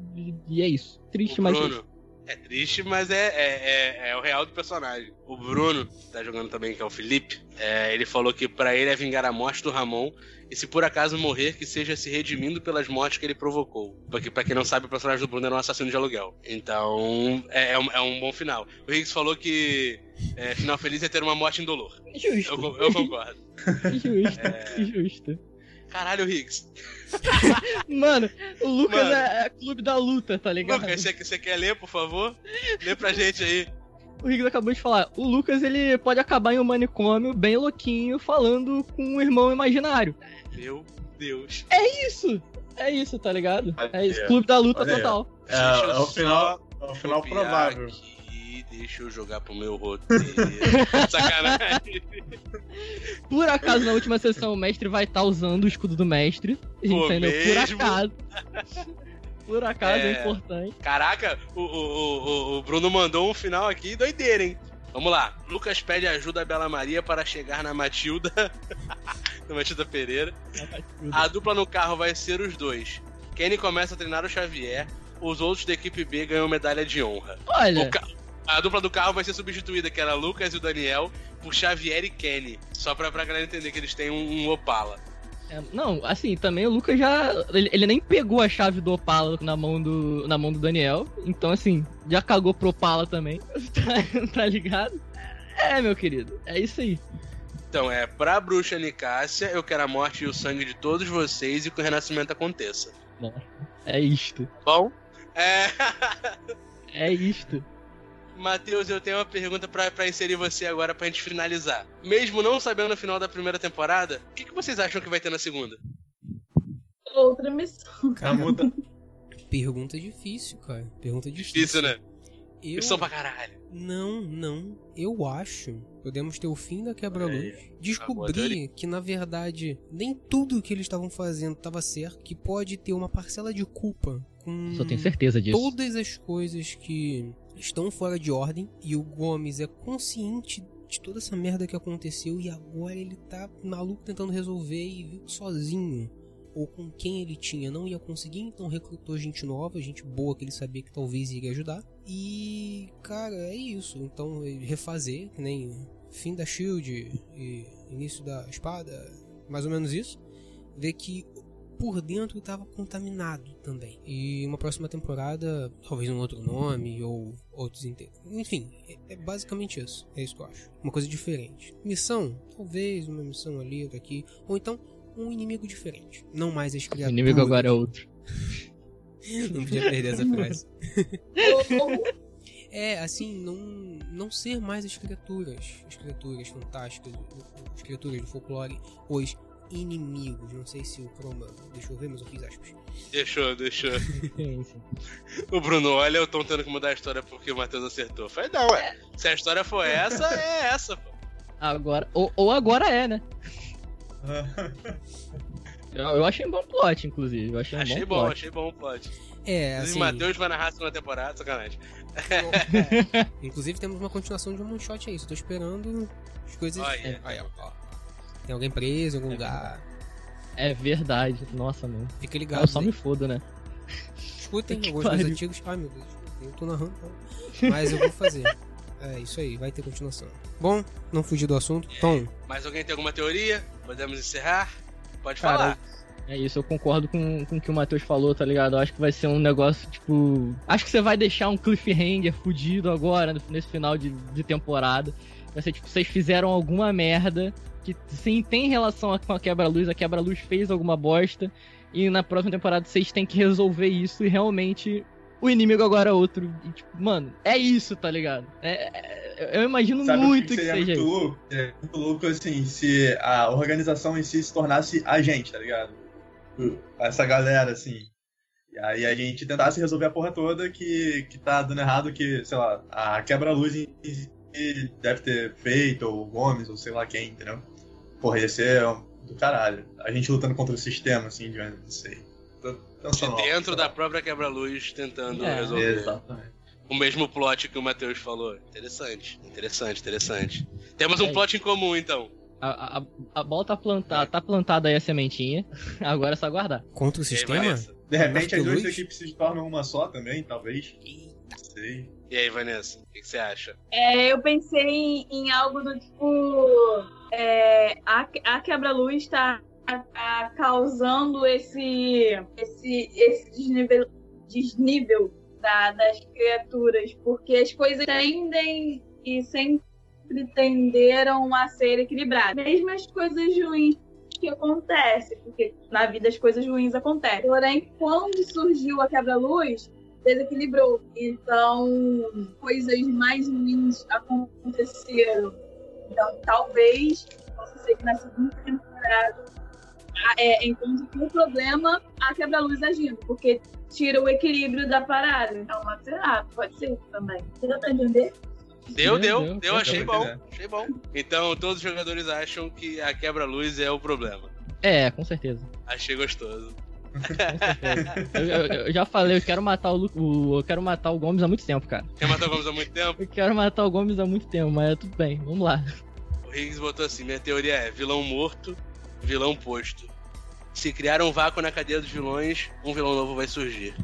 E é isso. Triste, O mas. Bruno. É triste, mas é, é, é, é o real do personagem. O Bruno, que tá jogando também, que é o Felipe, é, ele falou que pra ele é vingar a morte do Ramon. E se por acaso morrer, que seja se redimindo pelas mortes que ele provocou. Porque, pra quem não sabe, o personagem do Bruno era um assassino de aluguel. Então, é, é um, é um bom final. O Higgs falou que é, final feliz é ter uma morte indolor. Justo. Eu, eu concordo. Justo. É. Justo. Caralho, Higgs. Mano, o Lucas Mano. é, é clube da luta, tá ligado? Lucas, você, você quer ler, por favor? Lê pra gente aí. O Riggs acabou de falar. O Lucas, ele pode acabar em um manicômio bem louquinho, falando com um irmão imaginário. Meu Deus. É isso! É isso, tá ligado? É isso. Clube da luta olha total. É, é o final, é o final provável. Aqui, deixa eu jogar pro meu roteiro. Sacanagem. Por acaso, na última sessão, o mestre vai estar usando o escudo do mestre. Pô, Entendeu? Por mesmo? acaso. Por acaso é, É. importante. Caraca, o, o, o, o Bruno mandou um final aqui doideira, hein? Vamos lá. Lucas pede ajuda a Bela Maria para chegar na Matilda. na Matilda Pereira. A dupla no carro vai ser os dois. Kenny começa a treinar o Xavier. Os outros da equipe B ganham medalha de honra. Olha, O ca- A dupla do carro vai ser substituída, que era Lucas e o Daniel, por Xavier e Kenny. Só pra, pra galera entender que eles têm um, um Opala. é, não, assim, também o Lucas já. Ele, ele nem pegou a chave do Opala na mão do, na mão do Daniel. Então, assim, já cagou pro Opala também. Tá, tá ligado? É, meu querido. É isso aí. Então é, pra bruxa Nicássia, eu quero a morte e o sangue de todos vocês e que o renascimento aconteça. É isto. Bom? É. É isto. Matheus, eu tenho uma pergunta pra, pra inserir você agora pra gente finalizar. Mesmo não sabendo o final da primeira temporada, o que, que vocês acham que vai ter na segunda? Outra missão. Ah, muda. Pergunta difícil, cara. Pergunta difícil. Difícil, né? Eu... Missão pra caralho. Não, não. Eu acho. Podemos ter o fim da quebra-luz. Boa Descobrir que, na verdade, nem tudo que eles estavam fazendo estava certo. Que pode ter uma parcela de culpa com Só tenho certeza disso. todas as coisas que estão fora de ordem. E o Gomes é consciente de toda essa merda que aconteceu. E agora ele tá maluco tentando resolver e viu sozinho. Ou com quem ele tinha não ia conseguir, então recrutou gente nova, gente boa que ele sabia que talvez iria ajudar. E, cara, é isso. Então, refazer, que nem fim da Shield e início da espada, mais ou menos isso. Ver que por dentro estava contaminado também. E uma próxima temporada, talvez um outro nome ou outros inteiros. Enfim, é, é basicamente isso. É isso que eu acho. Uma coisa diferente. Missão, talvez uma missão ali, outra aqui. Ou então um inimigo diferente. Não mais as O criaturas. inimigo agora é outro. Não podia perder essa frase. É, assim, não, não ser mais as criaturas, as criaturas fantásticas, as criaturas do folclore, os inimigos. Não sei se o Chroma deixou ver, mas eu fiz aspas. Deixou, deixou. O Bruno, olha, eu tô tendo que mudar a história porque o Matheus acertou. Falei, não, é. Se a história for essa, é essa, pô. Agora, ou, ou agora é, né? Eu, eu achei um bom plot, inclusive. Eu achei um Achei bom, bom, plot. achei bom o plot. É, assim. o Matheus vai narrar a segunda temporada, sacanagem. Inclusive temos uma continuação de um one shot aí. Só tô esperando as coisas. Olha. Aí, ó, ó. Tem alguém preso em algum lugar. É verdade. Nossa, mano. Fica Eu ligado. só me fodo, né? Escutem alguns meus pariu. antigos. Ai meu Deus, eu tô narrando. então. Mas eu vou fazer. É isso aí, vai ter continuação. Bom, não fugir do assunto. Tom, Mais alguém tem alguma teoria? Podemos encerrar? Pode Cara, falar. É isso, eu concordo com, com o que o Matheus falou, tá ligado? Eu acho que vai ser um negócio, tipo. Acho que você vai deixar um cliffhanger fudido agora, nesse final de, de temporada. Vai ser tipo, vocês fizeram alguma merda que sim tem relação com a quebra-luz, a quebra-luz fez alguma bosta. E na próxima temporada vocês têm que resolver isso e realmente o inimigo agora é outro. E, tipo, mano, é isso, tá ligado? É, é- eu imagino Sabe muito que, seria seja muito isso. É muito louco, assim, se a organização em si se tornasse a gente, tá ligado? Essa galera, assim. E aí a gente tentasse resolver a porra toda que, que tá dando errado, que, sei lá, a quebra-luz em si deve ter feito, ou o Gomes, ou sei lá quem, entendeu? Porra, ia ser do caralho. A gente lutando contra o sistema, assim, de não sei. Pensando De dentro da própria quebra-luz tentando É. resolver. Exatamente. O mesmo plot que o Matheus falou. Interessante, interessante, interessante. Temos um É. plot em comum, então. A, a, a bola tá plantada, tá plantada aí a sementinha. Agora é só aguardar. Contra o aí, sistema? De repente as duas equipes se tornam uma só também, talvez. Não sei. E aí, Vanessa? O que, que você acha? É, eu pensei em, em algo do tipo. É, a, a quebra-luz tá, tá causando esse, esse, esse desnível, desnível da- das criaturas, porque as coisas tendem e sempre tenderam a ser equilibradas. Mesmo as coisas ruins que acontecem, porque na vida as coisas ruins acontecem. Porém, quando surgiu a quebra-luz, desequilibrou. Então, coisas mais ruins aconteceram. Então, talvez possa ser que na segunda temporada a- é, encontre um problema a quebra-luz agindo, porque tira o equilíbrio da parada. Então, sei lá, pode ser também. Você dá pra entender? Deu, Deu, deu, deu, deu, deu, achei deu, bom, deu. achei bom. Então, todos os jogadores acham que a quebra-luz é o problema. É, com certeza. Achei gostoso. Eu, eu- eu já falei, eu quero matar o, o- eu quero matar o Gomes há muito tempo, cara. Quer matar o Gomes há muito tempo? Eu quero matar o Gomes há muito tempo, mas tudo bem, vamos lá. O Higgs botou assim: minha teoria é vilão morto, vilão posto. Se criar um vácuo na cadeia dos vilões, um vilão novo vai surgir.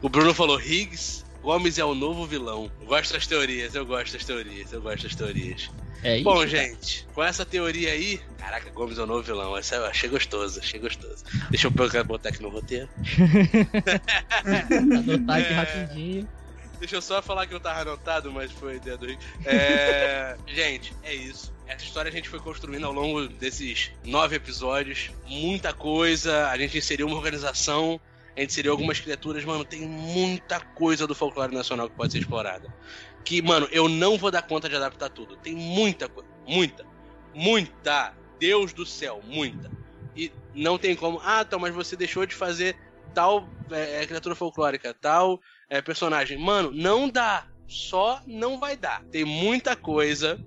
O Bruno falou: Higgs, Gomes é o novo vilão. Eu gosto das teorias, eu gosto das teorias, eu gosto das teorias. É isso. Bom, gente, com essa teoria aí. Caraca, Gomes é o novo vilão. Essa eu achei gostoso, achei gostoso. Deixa eu pegar- botar aqui no roteiro. Adotar aqui É. rapidinho. Deixa eu só falar que eu tava anotado, mas foi ideia do Rick. É, gente, é isso. Essa história a gente foi construindo ao longo desses nove episódios. Muita coisa. A gente inseriu uma organização. A gente inseriu algumas criaturas. Mano, tem muita coisa do folclore nacional que pode ser explorada. Que, mano, eu não vou dar conta de adaptar tudo. Tem muita coisa. Muita. Muita. Deus do céu, muita. E não tem como. Ah, então, mas você deixou de fazer tal é, criatura folclórica, tal é, personagem. Mano, não dá. Só não vai dar. Tem muita coisa.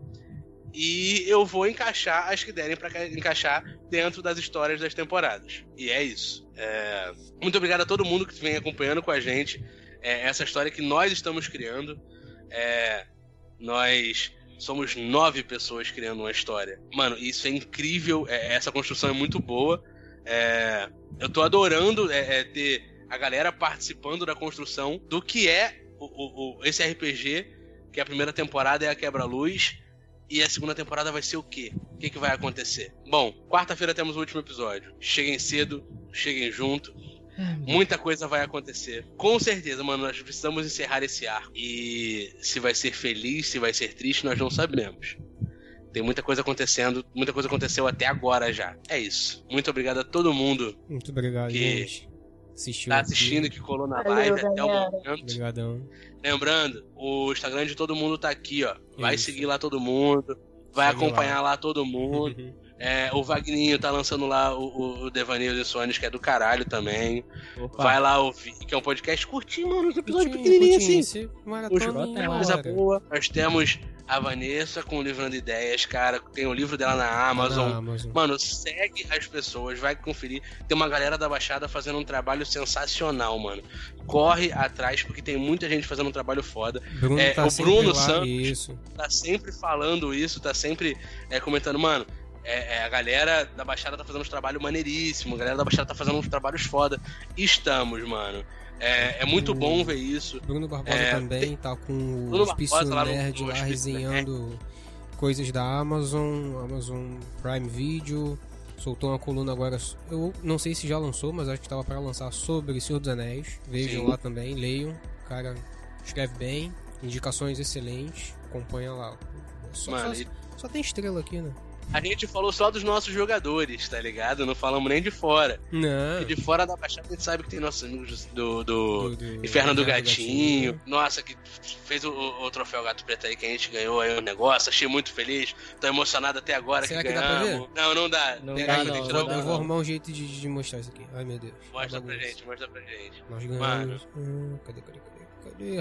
E eu vou encaixar as que derem pra ca- encaixar dentro das histórias das temporadas. E é isso. É, Muito obrigado a todo mundo que vem acompanhando com a gente é, essa história que nós estamos criando. É, Nós somos nove pessoas criando uma história. Mano, isso é incrível. é, essa construção é muito boa. É, Eu tô adorando é, é, ter a galera participando da construção do que é o, o- o- esse RPG, que a primeira temporada é a quebra-luz, e a segunda temporada vai ser o quê? O que, que vai acontecer? Bom, quarta-feira temos o último episódio. Cheguem cedo, cheguem junto. Muita coisa vai acontecer. Com certeza, mano, nós precisamos encerrar esse arco. E se vai ser feliz, se vai ser triste, nós não sabemos. Tem muita coisa acontecendo, muita coisa aconteceu até agora já. É isso. Muito obrigado a todo mundo Muito obrigado, Que gente. Assistiu tá aqui. assistindo, que colou na Valeu, live até o galera. momento. Obrigadão. Lembrando, o Instagram de todo mundo tá aqui, ó. Vai Isso. seguir lá todo mundo. Vai Segue acompanhar lá. todo mundo. É, o Vagninho tá lançando lá o, o, Devaneio de Sonhos, que é do caralho também. Opa. Vai lá ouvir, que é um podcast curtinho, mano. Os episódios pequenininhos assim. esse maratona uma coisa boa. Nós temos a Vanessa com o Livrando Ideias, cara. Tem o livro dela na Amazon. Na Amazon. Mano, segue as pessoas, vai conferir. Tem uma galera da Baixada fazendo um trabalho sensacional, mano. Corre atrás, porque tem muita gente fazendo um trabalho foda. Bruno é, tá o Bruno Santos. Isso. Tá sempre falando isso, tá sempre é, comentando, mano. É, é, a galera da Baixada tá fazendo uns trabalhos maneiríssimos, a galera da Baixada tá fazendo uns trabalhos foda. Estamos, mano. É, é muito O- bom ver isso. Bruno Barbosa É, também tá com o Bruno Hospício Barbosa lá no- Nerd no lá Hospício resenhando coisas da Amazon, Amazon Prime Video. Soltou uma coluna agora, eu não sei se já lançou, mas acho que tava para lançar sobre Senhor dos Anéis. Vejam Sim. lá também, leiam. O cara escreve bem, indicações excelentes. Acompanha lá. Só, Mano, só, e- só tem estrela aqui, né? A gente falou só dos nossos jogadores, tá ligado? Não falamos nem de fora. Não. E de fora da Baixada a gente sabe que tem nossos amigos do, do, Do- do- Inferno do do Gatinho. Nossa, que fez o, o troféu Gato Preto aí que a gente ganhou aí o negócio. Achei muito feliz. Tô emocionado até agora Será que, que dá pra ganhamos. Não, não dá. Não Tem dá, não, Eu, dá, eu vou arrumar um jeito de, de mostrar isso aqui. Ai, meu Deus. Mostra pra gente, mostra pra gente. Nós ganhamos. Hum, cadê, cadê, cadê?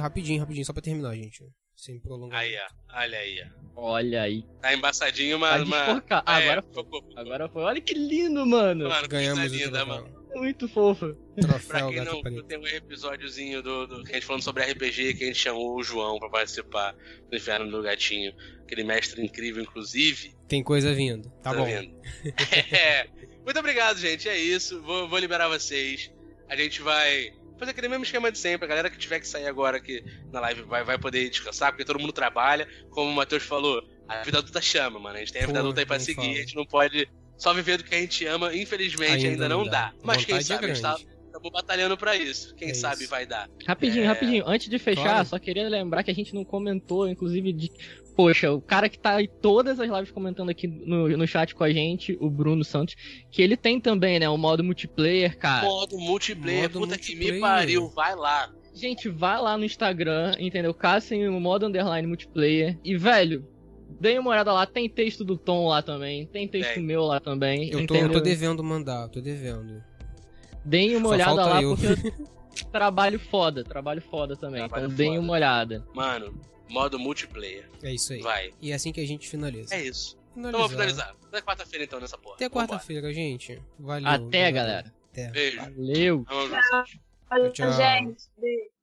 Rapidinho, rapidinho, só pra terminar, gente. Sem prolongar. Aí, ó. Olha aí, ó. Olha aí. Tá embaçadinho, Tá mas. mas... desfocado. Ah, É, agora focou, focou. Agora foi. Olha que lindo, mano. Mano, Ganhamos linda, troféu. mano. Muito fofo. Pra Troféu quem Gato não tem um episódiozinho do, do que a gente falando sobre RPG, que a gente chamou o João pra participar do Inferno do Gatinho. Aquele mestre incrível, inclusive. Tem coisa vindo. Tá, bom. vendo? É. Muito obrigado, gente. É isso. Vou, vou liberar vocês. A gente vai fazer aquele mesmo esquema de sempre. A galera que tiver que sair agora aqui na live vai, vai poder descansar, porque todo mundo trabalha. Como o Matheus falou, a vida adulta chama, mano. A gente tem a vida Pô, adulta aí pra seguir. fala. A gente não pode só viver do que a gente ama. Infelizmente, ainda, não dá. Mas quem é sabe a gente tá, estamos batalhando pra isso. Quem É sabe isso. vai dar. Rapidinho, É. rapidinho. Antes de fechar, Claro. só queria lembrar que a gente não comentou, inclusive, de. Poxa, o cara que tá em todas as lives comentando aqui no, no chat com a gente, o Bruno Santos, que ele tem também, né, o modo multiplayer, cara. Modo multiplayer, Modo puta que me multiplayer. pariu. Vai lá. Gente, vai lá no Instagram, entendeu? Caçem o modo underline multiplayer. E, velho, deem uma olhada lá. Tem texto do Tom lá também. Tem texto Tem. meu lá também. Eu tô, entendeu? eu tô devendo mandar, tô devendo. Deem uma Só olhada falta lá, eu. porque trabalho foda, trabalho foda também. Trabalho então deem foda. uma olhada. Mano, modo multiplayer. É isso aí. Vai. E é assim que a gente finaliza. É isso. Então vamos finalizar. Até quarta-feira então nessa porra. Até quarta-feira, gente. Valeu. Até, galera. Até. Beijo. Valeu. Olha, Tchau. gente. Beijo.